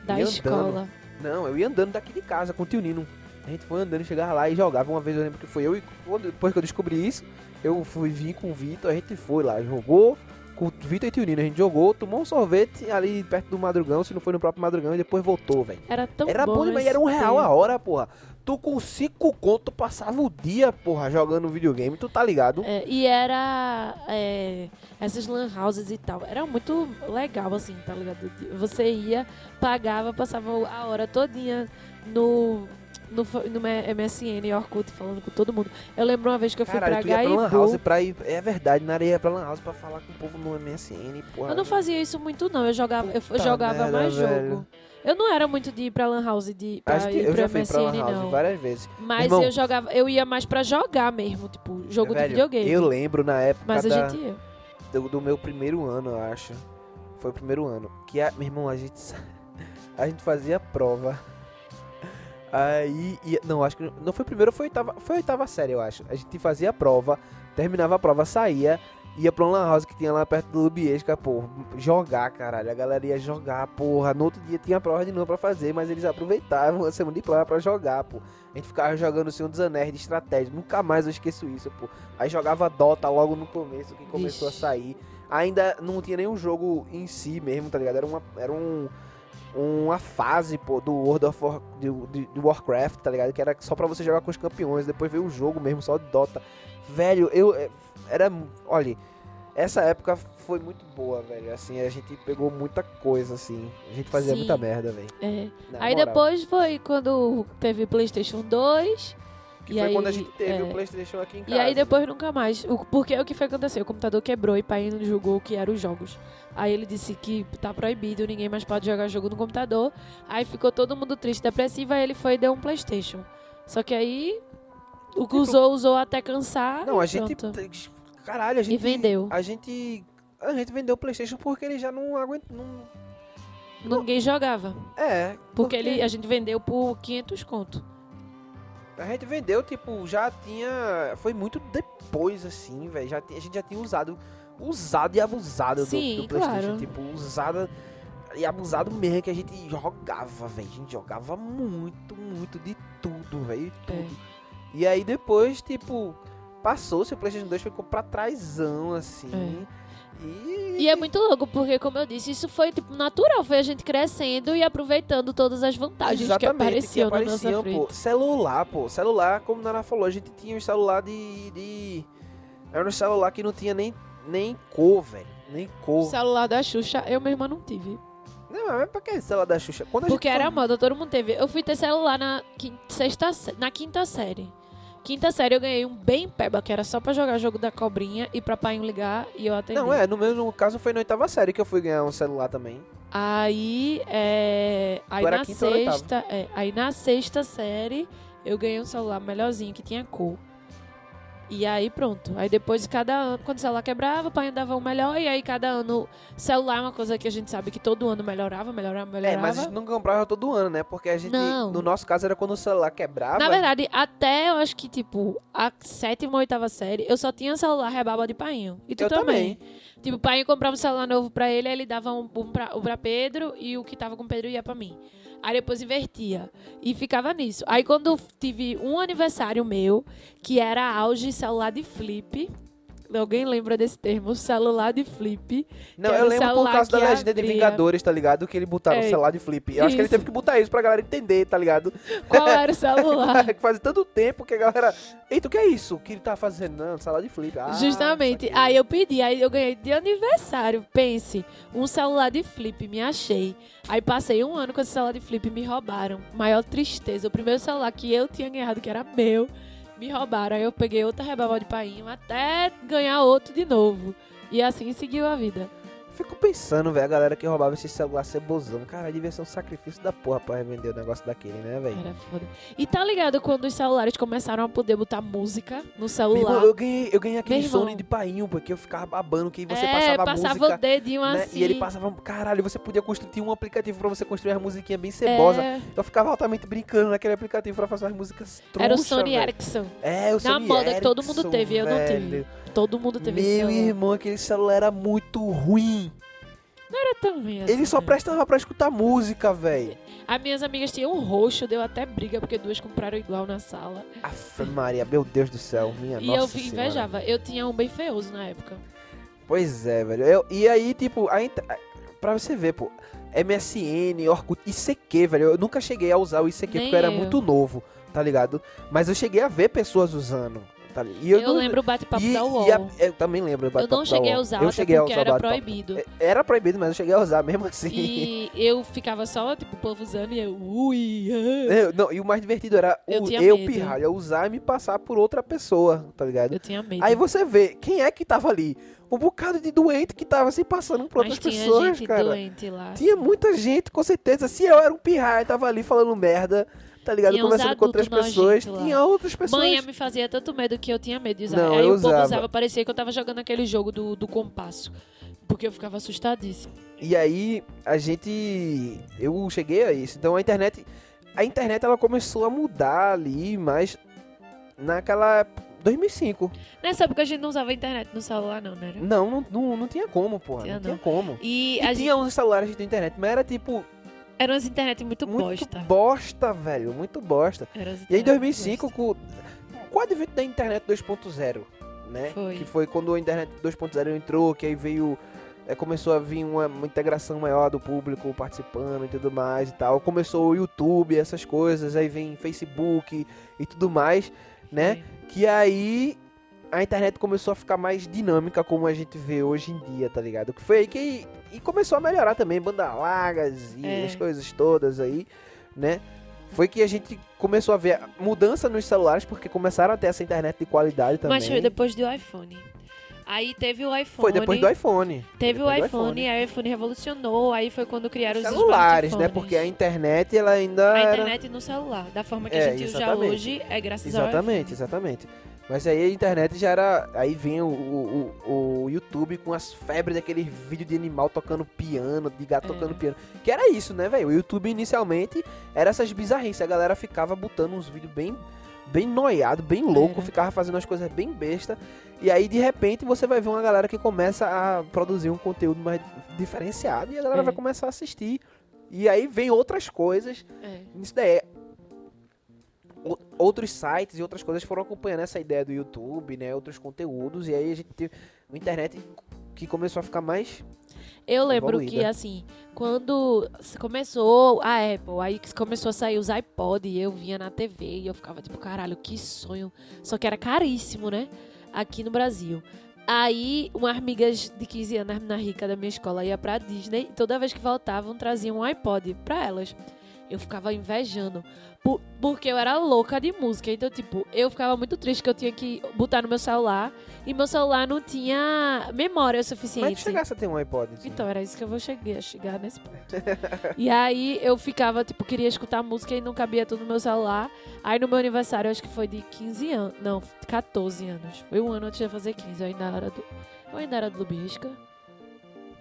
Da ia escola. Não, eu ia andando daqui de casa com o tio Nino. A gente foi andando, chegava lá e jogava. Uma vez eu lembro que foi eu e depois que eu descobri isso, eu fui vir com o Vitor, a gente foi lá, jogou com o Vitor e tio Nino. A gente jogou, tomou um sorvete ali perto do Madrugão, se não foi no próprio Madrugão, e depois voltou, velho. Era tão Era bom bom demais, esse era um real a hora, porra. Tu com cinco conto passava o dia, porra, jogando videogame, tu tá ligado? É, e era é, essas lan houses e tal. Era muito legal, assim, tá ligado? Você ia, pagava, passava a hora todinha no, no, no MSN Orkut falando com todo mundo. Eu lembro uma vez que eu fui Caralho, pra tu ia pra Lan Gaibu. House pra ir. É verdade, na areia pra Lan House pra falar com o povo no MSN, porra. Eu não fazia isso muito, não. Eu jogava, eu jogava merda, mais velho. jogo. Eu não era muito de ir pra Lan House, de pra Acho que ir eu já fui pra Lan House não. várias vezes. Mas Irmão, eu jogava, eu ia mais pra jogar mesmo, tipo, jogo de Velho, videogame. Eu lembro na época Mas a da- gente ia. do, do meu primeiro ano, eu acho. Foi o primeiro ano. Que, a, meu irmão, a gente, <laughs> a gente fazia prova. Aí, ia, não, acho que não foi primeiro, foi oitava, foi oitava série, eu acho. A gente fazia a prova, terminava a prova, saía, ia pra um lan house que tinha lá perto do Lubiesca, pô, jogar, caralho. A galera ia jogar, porra. No outro dia tinha prova de novo pra fazer, mas eles aproveitavam a semana de prova pra jogar, pô. A gente ficava jogando o Senhor dos Anéis de estratégia. Nunca mais eu esqueço isso, pô. Aí jogava Dota logo no começo, que começou Vixe. a sair. Ainda não tinha nenhum jogo em si mesmo, tá ligado? Era, uma, era um, uma fase, pô, do World of War, de, do Warcraft, tá ligado? Que era só pra você jogar com os campeões. Depois veio o jogo mesmo, só de Dota. Velho, eu... é, Era... Olha, essa época foi muito boa, velho. Assim, a gente pegou muita coisa, assim. A gente fazia Sim. muita merda, velho. É. Aí moral. depois foi quando teve PlayStation 2. Que e foi aí, quando a gente teve é. o Playstation aqui em casa. E aí depois nunca mais. O, porque o que foi que aconteceu? O computador quebrou e pai não julgou que eram os jogos. Aí ele disse que tá proibido, ninguém mais pode jogar jogo no computador. Aí ficou todo mundo triste, depressivo, aí ele foi e deu um Playstation. Só que aí o que usou, usou até cansar. Não, e a gente. pronto. Caralho, a gente. vendeu. A gente. A gente vendeu o PlayStation porque ele já não aguentou. Não... Ninguém jogava. É. Porque ele, a gente vendeu por 500 conto. A gente vendeu, tipo, já tinha. Foi muito depois, assim, velho. Já A gente já tinha usado. Usado e abusado do- Sim, do, PlayStation. claro. Tipo, usado e abusado mesmo, que a gente jogava, velho. A gente jogava muito, muito de tudo, velho. É. Tudo. E aí depois, tipo, passou-se o PlayStation 2 ficou pra trásão, assim. E. E é muito louco, porque, como eu disse, isso foi tipo natural. Foi a gente crescendo e aproveitando todas as vantagens que apareciam, na nossa apareciam, frente. pô. Celular, pô. Celular, como a Nara falou, a gente tinha um celular de. de... Era um celular que não tinha nem, nem cor, velho. Nem O cor. celular da Xuxa, eu mesma não tive. Não, mas pra que celular da Xuxa? Quando Porque era foi- moda, todo mundo teve. Eu fui ter celular na quinta, sexta, na quinta série. Quinta série eu ganhei um bem peba, que era só pra jogar jogo da cobrinha e pra pai ligar e eu atendi. Não, é, no mesmo caso foi na oitava série que eu fui ganhar um celular também. Aí, é, aí na sexta, é, aí na sexta série eu ganhei um celular melhorzinho que tinha cor. E aí pronto. Aí depois de cada ano, quando o celular quebrava, o pai dava um melhor e aí cada ano celular é uma coisa que a gente sabe que todo ano melhorava, melhorava, melhorava. É, mas a gente não comprava todo ano, né? Porque a gente, Não. no nosso caso, era quando o celular quebrava. Na verdade, até eu acho que, tipo, a sétima ou oitava série, eu só tinha celular rebaba de painho. E tu Eu também. Tipo, o pai comprava um celular novo pra ele, aí ele dava um, um pra, um pra Pedro e o que tava com o Pedro ia pra mim. Aí depois invertia. E ficava nisso. Aí quando tive um aniversário meu, que era auge celular de flip, alguém lembra desse termo, celular de flip. Não, eu o lembro por causa da legenda de. Vingadores, tá ligado? Que ele botaram o É, celular de flip. Eu acho que ele isso. teve que botar isso pra galera entender, tá ligado? Qual era o celular? <laughs> faz tanto tempo que a galera. Eita, o que é isso? O que ele tá fazendo? Não, celular de flip. Ah, Justamente. Aí eu pedi, aí eu ganhei de aniversário. Pense, um celular de flip, me achei. Aí passei um ano com esse celular de flip e me roubaram. Maior tristeza. O primeiro celular que eu tinha ganhado, que era meu, me roubaram. Aí eu peguei outra rebaval de painho até ganhar outro de novo. E assim seguiu a vida. Fico pensando, velho, a galera que roubava esse celular cebosão. Cara, devia ser um sacrifício da porra pra revender o negócio daquele, né, velho? Era foda. E tá ligado quando os celulares começaram a poder botar música no celular? irmão, eu ganhei, eu ganhei aquele. Sony de painho, porque eu ficava babando que você é, passava passava música. o dedinho né, assim. E ele passava. Caralho, você podia construir. Tinha um aplicativo pra você construir as musiquinhas bem cebosa. É, Eu ficava altamente brincando naquele aplicativo pra fazer as músicas trouxa, era o Sony velho. Ericsson. É, o Na Sony moda que todo Ericsson, mundo teve, eu não tive. Todo mundo teve esse Meu celular. irmão, aquele celular era muito ruim. Era tão ruim assim, Ele só né? prestava pra escutar música, velho. As minhas amigas tinham um roxo, deu até briga porque duas compraram igual na sala. Aff, Maria, meu Deus do céu, minha e nossa eu vi- Senhora. invejava. Eu tinha um bem feioso na época. Pois é, velho. Eu- e aí, tipo, a- pra você ver, pô, MSN, Orkut, ICQ, velho. Eu nunca cheguei a usar o ICQ Nem porque eu era eu. muito novo, tá ligado? Mas eu cheguei a ver pessoas usando, tá? E Eu, não- lembro o bate-papo da UOL. a- eu também lembro eu bate-papo não da cheguei a UOL. usar, eu cheguei a usar o era proibido. É, Era proibido, mas eu cheguei a usar mesmo assim. E eu ficava só, tipo, o povo usando e eu, ui, ah. Eu- não, e o mais divertido era Eu o, eu, pirralha, usar e me passar por outra pessoa, tá ligado? eu tinha medo. Aí você vê, quem é que tava ali? Um bocado de doente que tava se passando por Mas outras tinha pessoas, gente cara. doente lá. Tinha muita gente, com certeza. Se eu era um pirraia, tava ali falando merda, tá ligado? Tinha Conversando com outras pessoas. Tinha outras pessoas. Mãe me fazia tanto medo que eu tinha medo de usar. Não, Aí eu o povo usava. usava, parecia que eu tava jogando aquele jogo do, do compasso. Porque eu ficava assustadíssima. E aí, a gente. Eu cheguei a isso. Então a internet. A internet ela começou a mudar ali, mas naquela. 2005. Nessa época a gente não usava internet no celular, não, né? Não, não, não, não tinha como, porra. Tinha não tinha não. como. E, E a gente, tinha uns celulares de internet, mas era tipo. Eram as internet muito, Muito bosta. bosta, velho. Muito bosta. E aí, em internet 2005, bosta. com, com o advento da internet 2.0, né? Foi. Que foi quando a internet 2.0 entrou, que aí veio. é, começou a vir uma, uma integração maior do público participando e tudo mais e tal. Começou o YouTube, essas coisas, aí vem Facebook e tudo mais, né? Foi. Que aí a internet começou a ficar mais dinâmica como a gente vê hoje em dia, tá ligado? Que foi aí que. E começou a melhorar também, banda largas e É. as coisas todas aí, né? Foi que a gente começou a ver mudança nos celulares, porque começaram a ter essa internet de qualidade também. Mas foi depois do iPhone. Aí teve o iPhone. Foi depois do iPhone. Teve o Depois iPhone, aí o iPhone revolucionou, aí foi quando criaram os Celulares, né? Porque a internet, ela ainda A era... internet no celular, da forma que É, a gente usa exatamente. hoje, é graças Exatamente, ao exatamente. Mas aí a internet já era. Aí vem o, o, o- YouTube com as febres daquele vídeo de animal tocando piano, de gato É. tocando piano. Que era isso, né, velho? O YouTube inicialmente era essas bizarrices. A galera ficava botando uns vídeos bem. Bem noiado, bem louco, Era. ficava fazendo as coisas bem besta. E aí, de repente, você vai ver uma galera que começa a produzir um conteúdo mais diferenciado e a galera É. vai começar a assistir. E aí vem outras coisas É. isso daí é- outros sites e outras coisas foram acompanhando essa ideia do YouTube, né? Outros conteúdos. E aí a gente teve uma internet que começou a ficar mais. Eu lembro Evoluída. que, assim, quando começou a Apple, aí começou a sair os iPod, eu vinha na TV e eu ficava tipo, caralho, que sonho. Só que era caríssimo, né? Aqui no Brasil. Aí, umas amigas de 15 anos, na rica da minha escola, ia pra Disney e toda vez que voltavam, traziam um iPod pra elas. Eu ficava invejando. por- porque eu era louca de música. Então, tipo, eu ficava muito triste que eu tinha que botar no meu celular. E meu celular não tinha memória Mas suficiente. tu chegasse a ter um iPod. assim. Então, era isso que eu vou chegar, chegar nesse ponto. e aí eu ficava, tipo, queria escutar música e não cabia tudo no meu celular. Aí no meu aniversário, acho que foi de 15 anos. Não, 14 anos. Foi um ano antes de fazer 15. Eu ainda era do. Eu ainda era do Lubisca.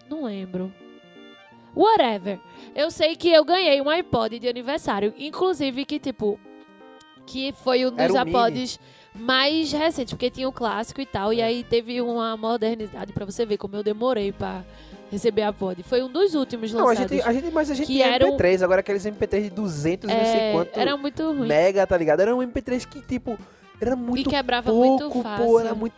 Não lembro. Whatever. Eu sei que eu ganhei um iPod de aniversário. Inclusive que, tipo. Que foi um dos Era o mini. iPods mais recentes, porque tinha o clássico e tal. E aí teve uma modernidade pra você ver como eu demorei pra receber a pod. Foi um dos últimos Não, a lançados. gente, a gente, mas a gente tinha era um- MP3, agora aqueles MP3 de 200 e não sei É, quanto era muito ruim. mega, tá ligado? Era um MP3 que, tipo, era e muito quebrava pouco, muito fácil. pô, era muito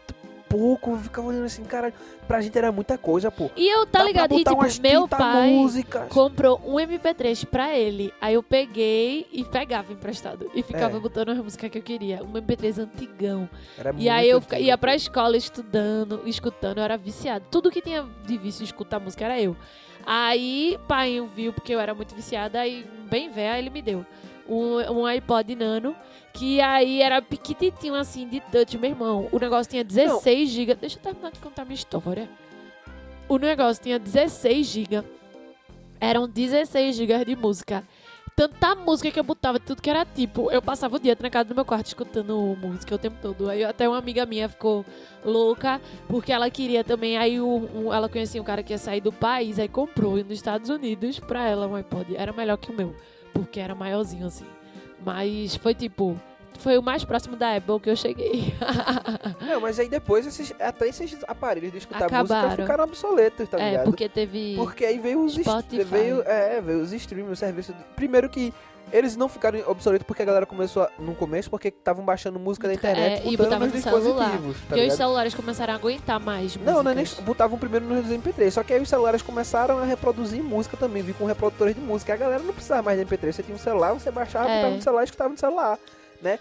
pouco, eu ficava olhando assim, cara, pra gente era muita coisa, pô. E eu, tá Dá ligado? E tipo, meu 30 pai músicas. comprou um MP3 pra ele. Aí eu peguei e pegava emprestado. E ficava É. botando a música que eu queria. Um MP3 antigão. Era E aí eu antigo, ia pra escola estudando, escutando, eu era viciado. Tudo que tinha de vício escutar música era eu. Aí, pai viu, porque eu era muito viciada, aí, bem velha, ele me deu um, um iPod Nano, que aí era piquititinho, assim, de touch, meu irmão. O negócio tinha 16 GB. Deixa eu terminar de contar minha história. O negócio tinha 16 GB. Eram 16 GB de música. Tanta música que eu botava, tudo que era tipo. Eu passava o dia trancado no meu quarto escutando música o tempo todo. Aí até uma amiga minha ficou louca, porque ela queria também. Aí um- ela conhecia um cara que ia sair do país, aí comprou nos Estados Unidos pra ela um iPod. Era melhor que o meu, porque era maiorzinho assim. Mas foi tipo. Foi o mais próximo da Apple que eu cheguei. <laughs> Não, mas aí depois esses, até esses aparelhos de escutar música Acabaram. ficaram obsoletos, tá é, ligado? porque teve. Porque aí veio os, Spotify. veio, é, veio os streams, o serviço. Primeiro que eles não ficaram obsoletos porque a galera começou a- no começo porque estavam baixando música da internet É, e botando botava nos no dispositivos, tá porque os celulares começaram a aguentar mais. Não, não é nem, músicas. botavam primeiro nos MP3, só que aí os celulares começaram a reproduzir música também, vir com reprodutores de música. A galera não precisava mais de MP3, você tinha um celular, você baixava, É. botava no celular e escutava no celular.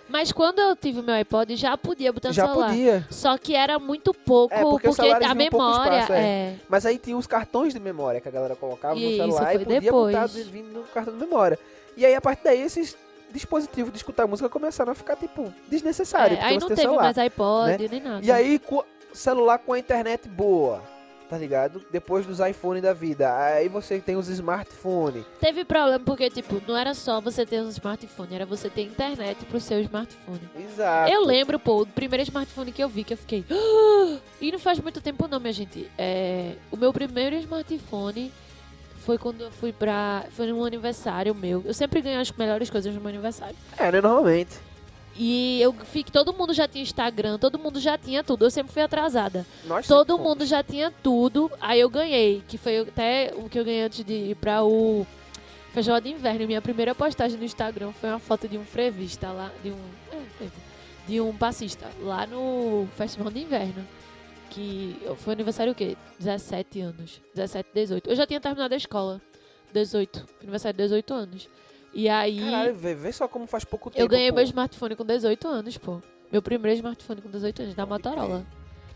Mas quando eu tive o meu iPod, já podia botar no Já celular. podia. Só que era muito pouco, É, porque porque, a memória espaço, é. Mas aí tinha os cartões de memória que a galera colocava E no celular e podia depois. botar vindo no cartão de memória. E aí, a partir daí, esses dispositivos de escutar música começaram a ficar, tipo, desnecessários. É, aí não teve celular. mais iPod né? nem nada. E aí, com celular com a internet boa, tá ligado? Depois dos iPhone da vida. Aí você tem os smartphones. Teve problema porque, tipo, não era só você ter um smartphone, era você ter internet pro seu smartphone. Exato. Eu lembro, pô, o primeiro smartphone que eu vi, que eu fiquei. <gasps> E não faz muito tempo não, minha gente. É, o meu primeiro smartphone foi quando eu fui pra. Foi num aniversário meu. Eu sempre ganho as melhores coisas no meu aniversário. É, né? Normalmente. E eu fiquei. Todo mundo já tinha Instagram, todo mundo já tinha tudo. Eu sempre fui atrasada. Nós Todo mundo já tinha tudo. Aí eu ganhei, que foi até o que eu ganhei antes de ir pra o Festival de Inverno. Minha primeira postagem no Instagram foi uma foto de um frevista lá, de um. é, de um passista, lá no Festival de Inverno. Que foi aniversário o quê? 17 anos. 17, 18. Eu já tinha terminado a escola. 18. Aniversário de 18 anos. E aí. Caralho, vê, vê só como faz pouco tempo. eu ganhei pô. meu smartphone com 18 anos, pô. Meu primeiro smartphone com 18 anos, da Pode crer. Motorola.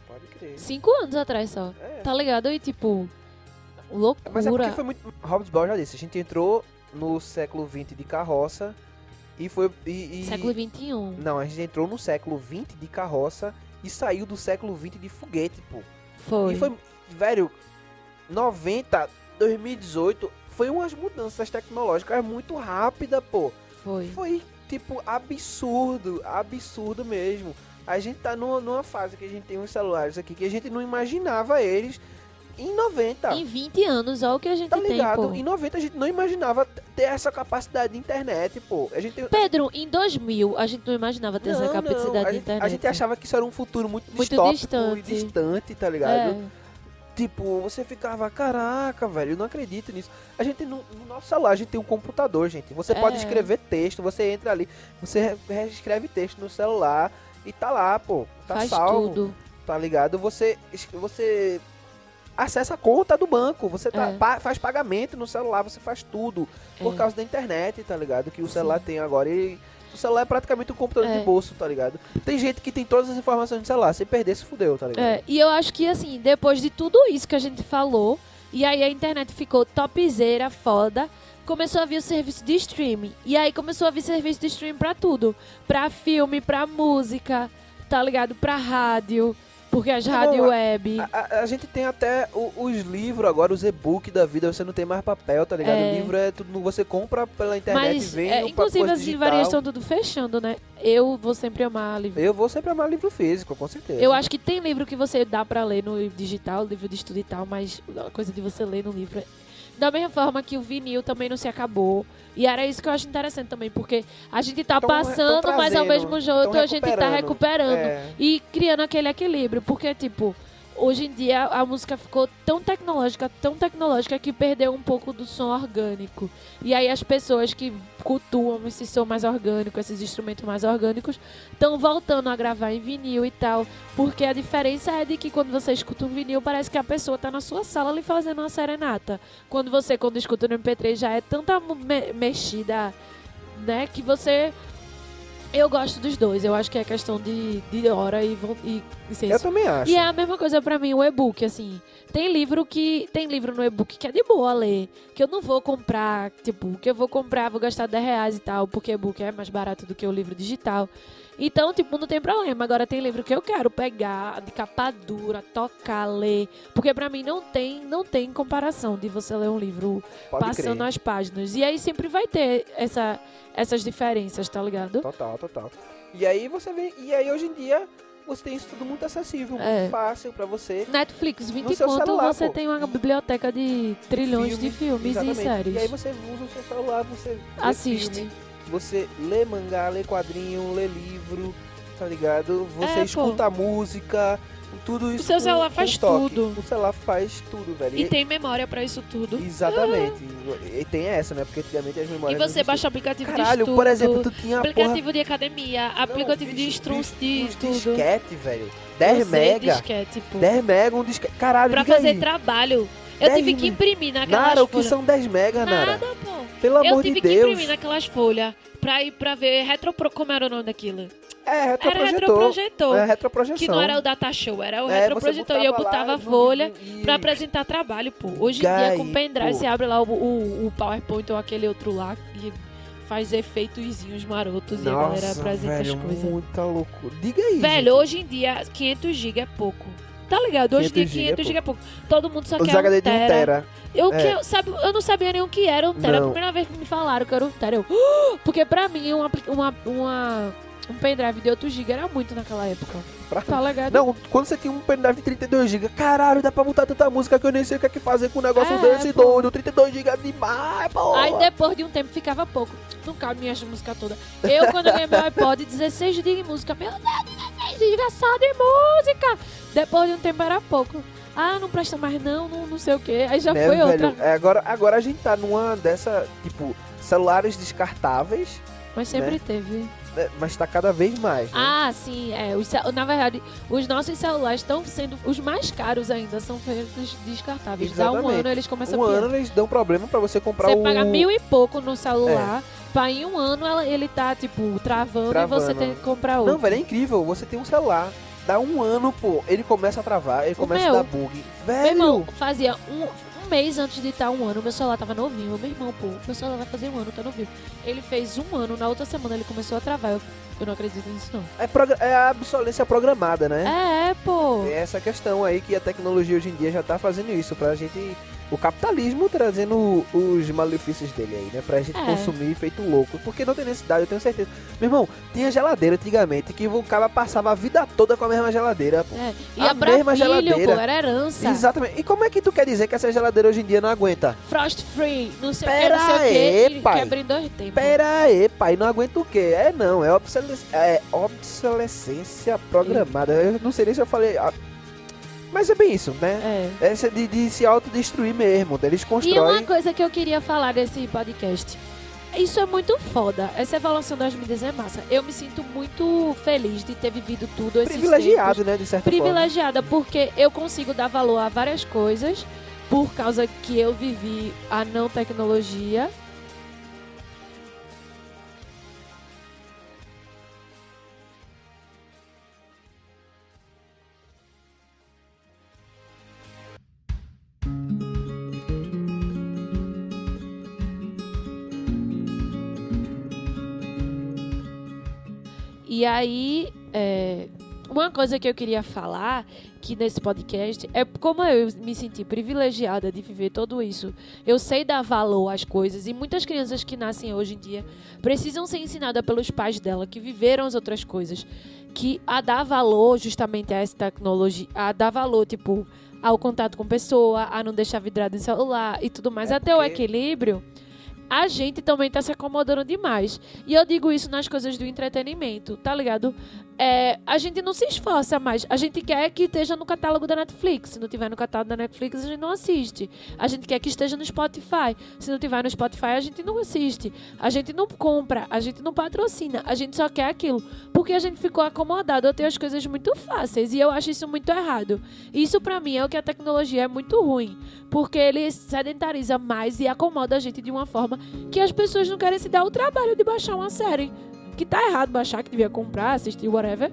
Pode crer. Cinco anos atrás só. É. Tá ligado? E tipo, loucura. Mas é porque foi muito. Hobbes Ball já disse, a gente entrou no século XX de carroça e foi. E, e- Século XXI. Não, a gente entrou no século XX de carroça e saiu do século XX de foguete, pô. Foi. E foi, velho, 90, 2018, foi umas mudanças tecnológicas muito rápida, pô. Foi. Foi, tipo, absurdo, absurdo mesmo. A gente tá numa, numa fase que a gente tem uns celulares aqui que a gente não imaginava eles em 90. Em 20 anos, olha o que a gente Tá tem, ligado? pô. Em 90 a gente não imaginava ter essa capacidade de internet, pô. A gente tem... Pedro, em 2000, a gente não imaginava ter essa Não, capacidade não, a de gente, internet. A gente achava que isso era um futuro muito, Muito distópico distante. e distante, tá ligado? É. Tipo, você ficava, caraca, velho, eu não acredito nisso. A gente, no, no nosso celular, a gente tem um computador, gente. Você É. pode escrever texto, você entra ali, você re- escreve texto no celular e tá lá, pô. Tá Faz salvo, tudo. tá ligado? Você, você acessa a conta do banco, você tá- É. pa- faz pagamento no celular, você faz tudo. Por É. causa da internet, tá ligado? Que o Sim. celular tem agora. E o celular é praticamente um computador É. de bolso, tá ligado? Tem gente que tem todas as informações no celular. Se perder, se fudeu, tá ligado? É, e eu acho que, assim, depois de tudo isso que a gente falou, e aí a internet ficou topzera, foda, começou a vir o serviço de streaming. E aí começou a vir serviço de streaming pra tudo. Pra filme, pra música, tá ligado? Pra rádio, porque as rádio web... A, a- a gente tem até o- os livros agora, os e-book da vida, você não tem mais papel, tá ligado? É. O livro é tudo, você compra pela internet e Mas, vem é, no inclusive, as livrarias estão tudo fechando, né? Eu vou sempre amar livro. Eu vou sempre amar livro físico, com certeza. Eu acho que tem livro que você dá pra ler no digital, livro de estudo e tal, mas a coisa de você ler no livro. Da mesma forma que o vinil também não se acabou. E era isso que eu acho interessante também, porque a gente tá Tão- passando, tão mas ao trazendo, mesmo jeito a gente tá recuperando. recuperando. É. E criando aquele equilíbrio. Porque, tipo, hoje em dia a música ficou tão tecnológica, tão tecnológica que perdeu um pouco do som orgânico. E aí as pessoas que cultuam esse som mais orgânico, esses instrumentos mais orgânicos, estão voltando a gravar em vinil e tal. Porque a diferença é de que quando você escuta um vinil, parece que a pessoa tá na sua sala ali fazendo uma serenata. Quando você, quando escuta no MP3, já é tanta me- mexida, né, que você. Eu gosto dos dois. Eu acho que é questão de, de hora e, senso. Eu também acho. E é a mesma coisa pra mim o e-book, assim. Tem livro que tem livro no e-book que é de boa ler, que eu não vou comprar, tipo, que eu vou comprar, vou gastar 10 reais e tal, porque e-book é mais barato do que o livro digital. Então, tipo, não tem problema. Agora tem livro que eu quero pegar de capa dura, tocar, ler, porque pra mim não tem, não tem comparação de você ler um livro Pode passando crer. as páginas. E aí sempre vai ter essa, essas diferenças, tá ligado? Total, total. E aí você vê. E aí hoje em dia você tem isso tudo muito acessível, É. muito fácil pra você. Netflix, 20 seu conto, celular, você pô. tem uma biblioteca de trilhões de filmes Exatamente. e séries. E aí você usa o seu celular, você Assiste. filme, você lê mangá, lê quadrinho, lê livro, tá ligado? Você É, escuta música, tudo isso. seu com- celular com faz toque. tudo. O celular faz tudo, velho. E tem memória pra isso tudo. Exatamente. E tem essa, né? Porque antigamente as E memórias. não você baixa aplicativo de Caralho, estudo, por exemplo, tu tinha a porra aplicativo de academia, aplicativo de bicho, instrus bicho, de estudo. disquete, velho. 10 Usei mega. disquete, pô. 10 mega, um disquete. Caralho, Pra fazer aí. trabalho. Eu 10 tive que imprimir naquelas Nara, o que folhas. são 10 mega, Nara? Nada, pô. Pelo Eu amor tive de que Deus. imprimir naquelas folhas pra ir pra ver retropro... Como era o nome daquilo? É, Era retroprojetor. retroprojetor. É retroprojeção. Que não era o data show, era o É, retroprojetor. E eu botava lá folha e- pra apresentar trabalho, pô. Hoje em dia, com pendrive, pô. você abre lá o, o, o PowerPoint ou aquele outro lá e faz efeitozinhos marotos e a galera Nossa, apresenta velho, as coisas. muita loucura. Diga aí, Velho, gente. hoje em dia, 500 GB é pouco. Tá ligado? Hoje em dia, 500 GB é 500 GB pouco. Todo mundo só Os quer HD um de 1 tera. tera. Eu, É. que, eu, sabe, eu não sabia nem o que era um tera. A Não. primeira vez que me falaram que era um tera, eu... "Ah!" Porque pra mim, uma, uma, uma, um pendrive de 8 GB era muito naquela época. Pra- Tá ligado? Não, quando você tinha um pendrive de 32 GB, caralho, dá pra montar tanta música que eu nem sei o que é que fazer com um negócio É, desse pô. doido. 32 GB é demais, pô. Aí depois de um tempo ficava pouco. Não cabe minhas músicas todas. Eu, quando ganhei meu iPod, 16 GB de música. Meu Deus, 16 GB só de música! Depois de um tempo era pouco. Ah, não presta mais não, não, não sei o que. Aí já Né, foi velho? outra. É, agora, agora a gente tá numa dessa, tipo, celulares descartáveis, Mas sempre né? teve. né, mas tá cada vez mais. né? Ah, sim, é. Os na verdade, os nossos celulares estão sendo os mais caros ainda, são feitos descartáveis. Dá um ano eles começam um a pirar. ano eles dão problema pra você comprar Você o... paga mil e pouco no celular, pra em um ano ele tá, tipo, travando, Travando. e você tem que comprar outro. Não, velho, é incrível. Você tem um celular, dá um ano, pô, ele começa a travar, ele O começa meu- a dar bug. Meu Velho, irmão, fazia um, um mês antes de estar um ano, meu celular tava novinho. Meu irmão, pô, meu celular vai fazer um ano, tá novinho. Ele fez um ano, na outra semana ele começou a travar. Eu, eu não acredito nisso, não. é, é a obsolência programada, né? É, é, pô. É essa questão aí que a tecnologia hoje em dia já tá fazendo isso, pra gente. O capitalismo trazendo os malefícios dele aí, né? Pra gente É. consumir feito louco. Porque não tem necessidade, eu tenho certeza. Meu irmão, tinha geladeira antigamente que o cara passava a vida toda com a mesma geladeira, pô. É. A Ia pra mesma filho, geladeira. pô, era herança. Exatamente. E como é que tu quer dizer que essa geladeira hoje em dia não aguenta? Frost free, não sei o que, não sei o que. aí, e pai. Quebra em dois tempos. Pera aí, pai, não aguenta o quê? É não, é, obsolesc é obsolescência programada. Eu não sei nem se eu falei. ah, Mas é bem isso, né? É. Essa de, de se autodestruir mesmo. Eles E uma constroem. coisa que eu queria falar desse podcast. Isso é muito foda. Essa evolução das mídias é massa. Eu me sinto muito feliz de ter vivido tudo esses tempos. Privilegiado, né? De certa forma. privilegiada porque eu consigo dar valor a várias coisas por causa que eu vivi a não tecnologia. E aí, é, uma coisa que eu queria falar que nesse podcast é como eu me senti privilegiada de viver tudo isso. Eu sei dar valor às coisas e muitas crianças que nascem hoje em dia precisam ser ensinadas pelos pais dela que viveram as outras coisas, que a dar valor justamente a essa tecnologia, a dar valor tipo ao contato com pessoa, a não deixar vidrado em celular e tudo mais, É até o porque- equilíbrio. A gente também tá se acomodando demais. E eu digo isso nas coisas do entretenimento, tá ligado? É, a gente não se esforça mais. A gente quer que esteja no catálogo da Netflix. Se não tiver no catálogo da Netflix, a gente não assiste. A gente quer que esteja no Spotify. Se não tiver no Spotify, a gente não assiste. A gente não compra, a gente não patrocina. A gente só quer aquilo. Porque a gente ficou acomodado a ter as coisas muito fáceis. E eu acho isso muito errado. Isso, pra mim, é o que a tecnologia é muito ruim. Porque ele sedentariza mais e acomoda a gente de uma forma que as pessoas não querem se dar o trabalho de baixar uma série que tá errado baixar, que devia comprar, assistir, whatever.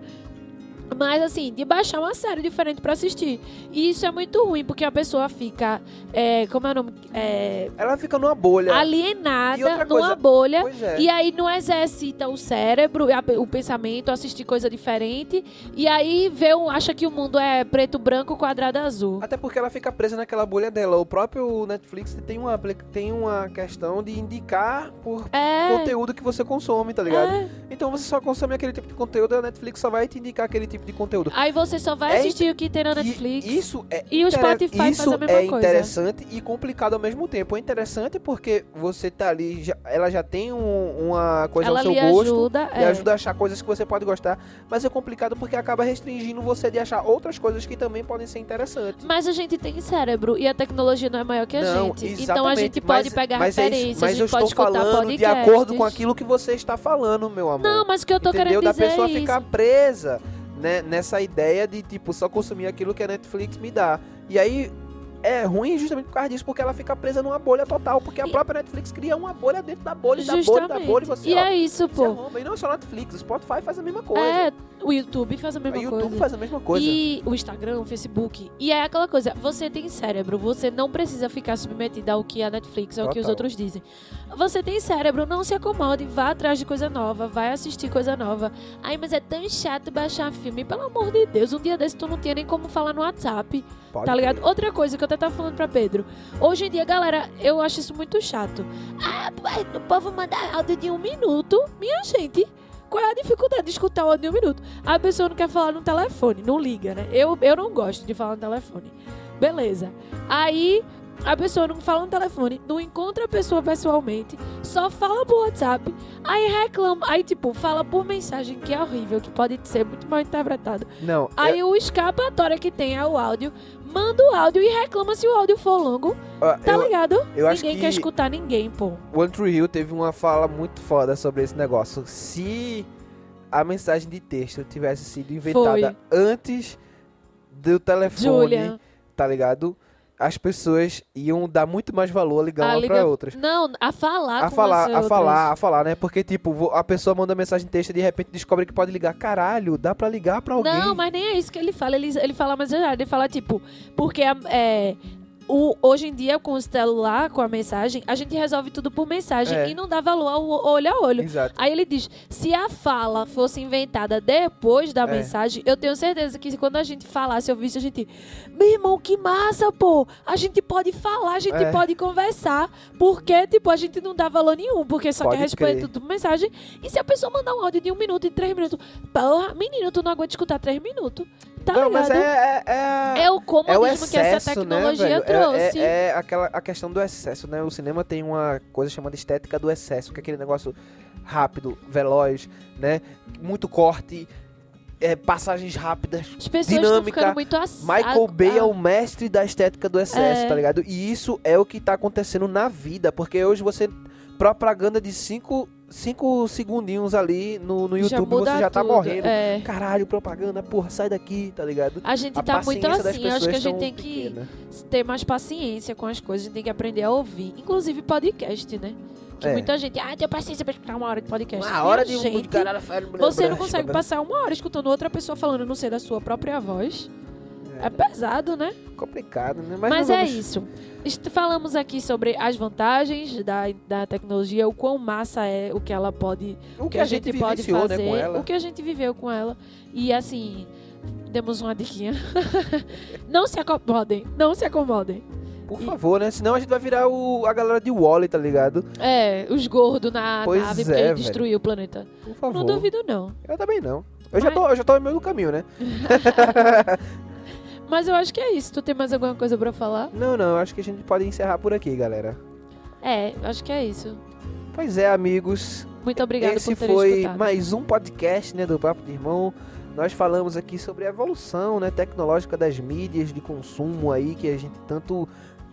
Mas, assim, de baixar uma série diferente pra assistir. E isso é muito ruim, porque a pessoa fica. É, como é o nome? É, Ela fica numa bolha. Alienada outra numa coisa- bolha. É. E aí não exercita o cérebro, o pensamento, assistir coisa diferente. E aí vê um, acha que o mundo é preto, branco, quadrado, azul. Até porque ela fica presa naquela bolha dela. O próprio Netflix tem uma, tem uma questão de indicar por É. conteúdo que você consome, tá ligado? é. Então você só consome aquele tipo de conteúdo, a Netflix só vai te indicar aquele tipo de conteúdo. Aí você só vai É assistir o que tem na E Netflix. isso é E o Spotify faz isso a mesma é coisa. interessante e complicado ao mesmo tempo. É interessante porque você tá ali, já- ela já tem um- uma coisa Ela ao seu lhe gosto. ajuda. E é. ajuda a achar coisas que você pode gostar, mas é complicado porque acaba restringindo você de achar outras coisas que também podem ser interessantes. Mas a gente tem cérebro e a tecnologia não é maior que a Não, gente. Então a gente pode mas- pegar mas é referências, mas a gente eu estou falando de podcasts. acordo com aquilo que você está falando, meu amor. Não, mas o que eu tô Entendeu? querendo Da dizer pessoa é ficar presa né, nessa ideia de, tipo, só consumir aquilo que a Netflix me dá. E aí é ruim justamente por causa disso, porque ela fica presa numa bolha total, porque a E- própria Netflix cria uma bolha dentro da bolha, da bolha, da bolha, e você, e ó, é isso, pô. arromba. E não é só Netflix, o Spotify faz a mesma coisa. É, o YouTube faz a o mesma YouTube coisa. faz a mesma coisa. E o Instagram, o Facebook. E é aquela coisa, você tem cérebro, você não precisa ficar submetido ao que a Netflix, ao que os Total. outros dizem. Você tem cérebro, não se acomode, vá atrás de coisa nova, vai assistir coisa nova. Ai, mas é tão chato baixar filme, pelo amor de Deus, um dia desse tu não tinha nem como falar no WhatsApp. Pode Tá ligado? Outra coisa que eu até tava falando pra Pedro. Hoje em dia, galera, eu acho isso muito chato. Ah, o povo manda áudio de um minuto. Minha gente, qual é a dificuldade de escutar o áudio de um minuto? A pessoa não quer falar no telefone, não liga, né? Eu, eu não gosto de falar no telefone. Beleza. Aí. A pessoa não fala no telefone, não encontra a pessoa pessoalmente, só fala por WhatsApp, aí reclama, aí tipo, fala por mensagem que é horrível, que pode ser muito mal interpretado. Não, Aí o escapatória que tem é o áudio. Manda o áudio e reclama se o áudio for longo. eu, Tá eu, ligado? eu acho ninguém que quer escutar ninguém, pô. o One Tree Hill teve uma fala muito foda sobre esse negócio. Se a mensagem de texto tivesse sido inventada antes do telefone, Julia. tá ligado? As pessoas iam dar muito mais valor a ligar A uma liga- pra outras. Não, a falar A com falar, a outras. falar, a falar, né? Porque, tipo, a pessoa manda mensagem texto e de repente descobre que pode ligar. Caralho, dá pra ligar pra alguém. Não, mas nem é isso que ele fala. Ele, ele fala mais errado. Ele fala, tipo, porque é, o, hoje em dia, com o celular, com a mensagem, a gente resolve tudo por mensagem É. e não dá valor ao olho a olho. Exato. Aí ele diz: se a fala fosse inventada depois da É. mensagem, eu tenho certeza que quando a gente falasse, eu visse a gente. Meu irmão, que massa, pô! A gente pode falar, a gente É. pode conversar. Porque, tipo, a gente não dá valor nenhum, porque só Pode quer responder tudo por mensagem. E se a pessoa mandar um áudio de um minuto e três minutos, porra, menino, tu não aguenta escutar três minutos. Tá não, ligado? mas é. É, é, É o comodismo é o que essa excesso, tecnologia né? É- trouxe. É, é aquela a questão do excesso, né? O cinema tem uma coisa chamada estética do excesso, que é aquele negócio rápido, veloz, né? Muito corte, é, passagens rápidas. As pessoas dinâmica, muito ass... Michael Bay é o mestre da estética do excesso, É. tá ligado? E isso é o que tá acontecendo na vida, porque hoje você propaganda de 5 cinco segundinhos ali no, no já YouTube você já tá tudo. morrendo. É. Caralho, propaganda, porra, sai daqui, tá ligado? A gente A tá muito assim, eu acho que a gente tem que pequena. ter mais paciência com as coisas, a gente tem que aprender a ouvir. Inclusive podcast, né? Que É. muita gente, ah, tenho paciência pra escutar uma hora de podcast. Uma hora de um gente, caralho, Você não consegue passar uma hora escutando outra pessoa falando, não sei, da sua própria voz. É, pesado, né? complicado, né? Mas, Mas, é vamos- isso. Est- Falamos aqui sobre as vantagens da, da tecnologia, o quão massa é o que ela pode O que a gente, pode vivenciou, fazer, né, o que a gente viveu com ela. E assim, demos uma diquinha. <laughs> não se acomodem, não se acomodem. Por favor, né? Senão a gente vai virar o, a galera de Wally, tá ligado? É, os gordos na Pois nave é, porque ele destruiu o planeta. Por favor. Não duvido, não. Eu também não. Eu já, Mas- tô, eu já tô no meio do caminho, né? <laughs> Mas eu acho que é isso. Tu tem mais alguma coisa pra falar? Não, não. Acho que a gente pode encerrar por aqui, galera. É, acho que é isso. Pois é, amigos. Muito obrigada Esse por terem foi escutado. mais um podcast né, do Papo de Irmão. Nós falamos aqui sobre a evolução né, tecnológica das mídias de consumo aí que a gente tanto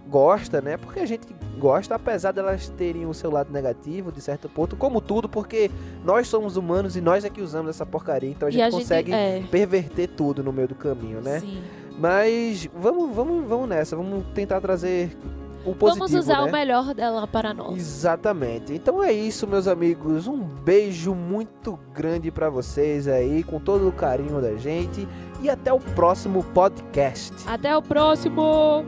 gosta, né? Porque a gente gosta, apesar delas terem o seu lado negativo, de certo ponto, como tudo, porque nós somos humanos e nós é que usamos essa porcaria, então a gente a gente- consegue é. perverter tudo no meio do caminho, né? Sim. Mas vamos, vamos, vamos nessa, vamos tentar trazer o positivo, Vamos usar né? o melhor dela para nós. Exatamente. Então é isso, meus amigos. Um beijo muito grande pra vocês aí, com todo o carinho da gente. E até o próximo podcast. Até o próximo!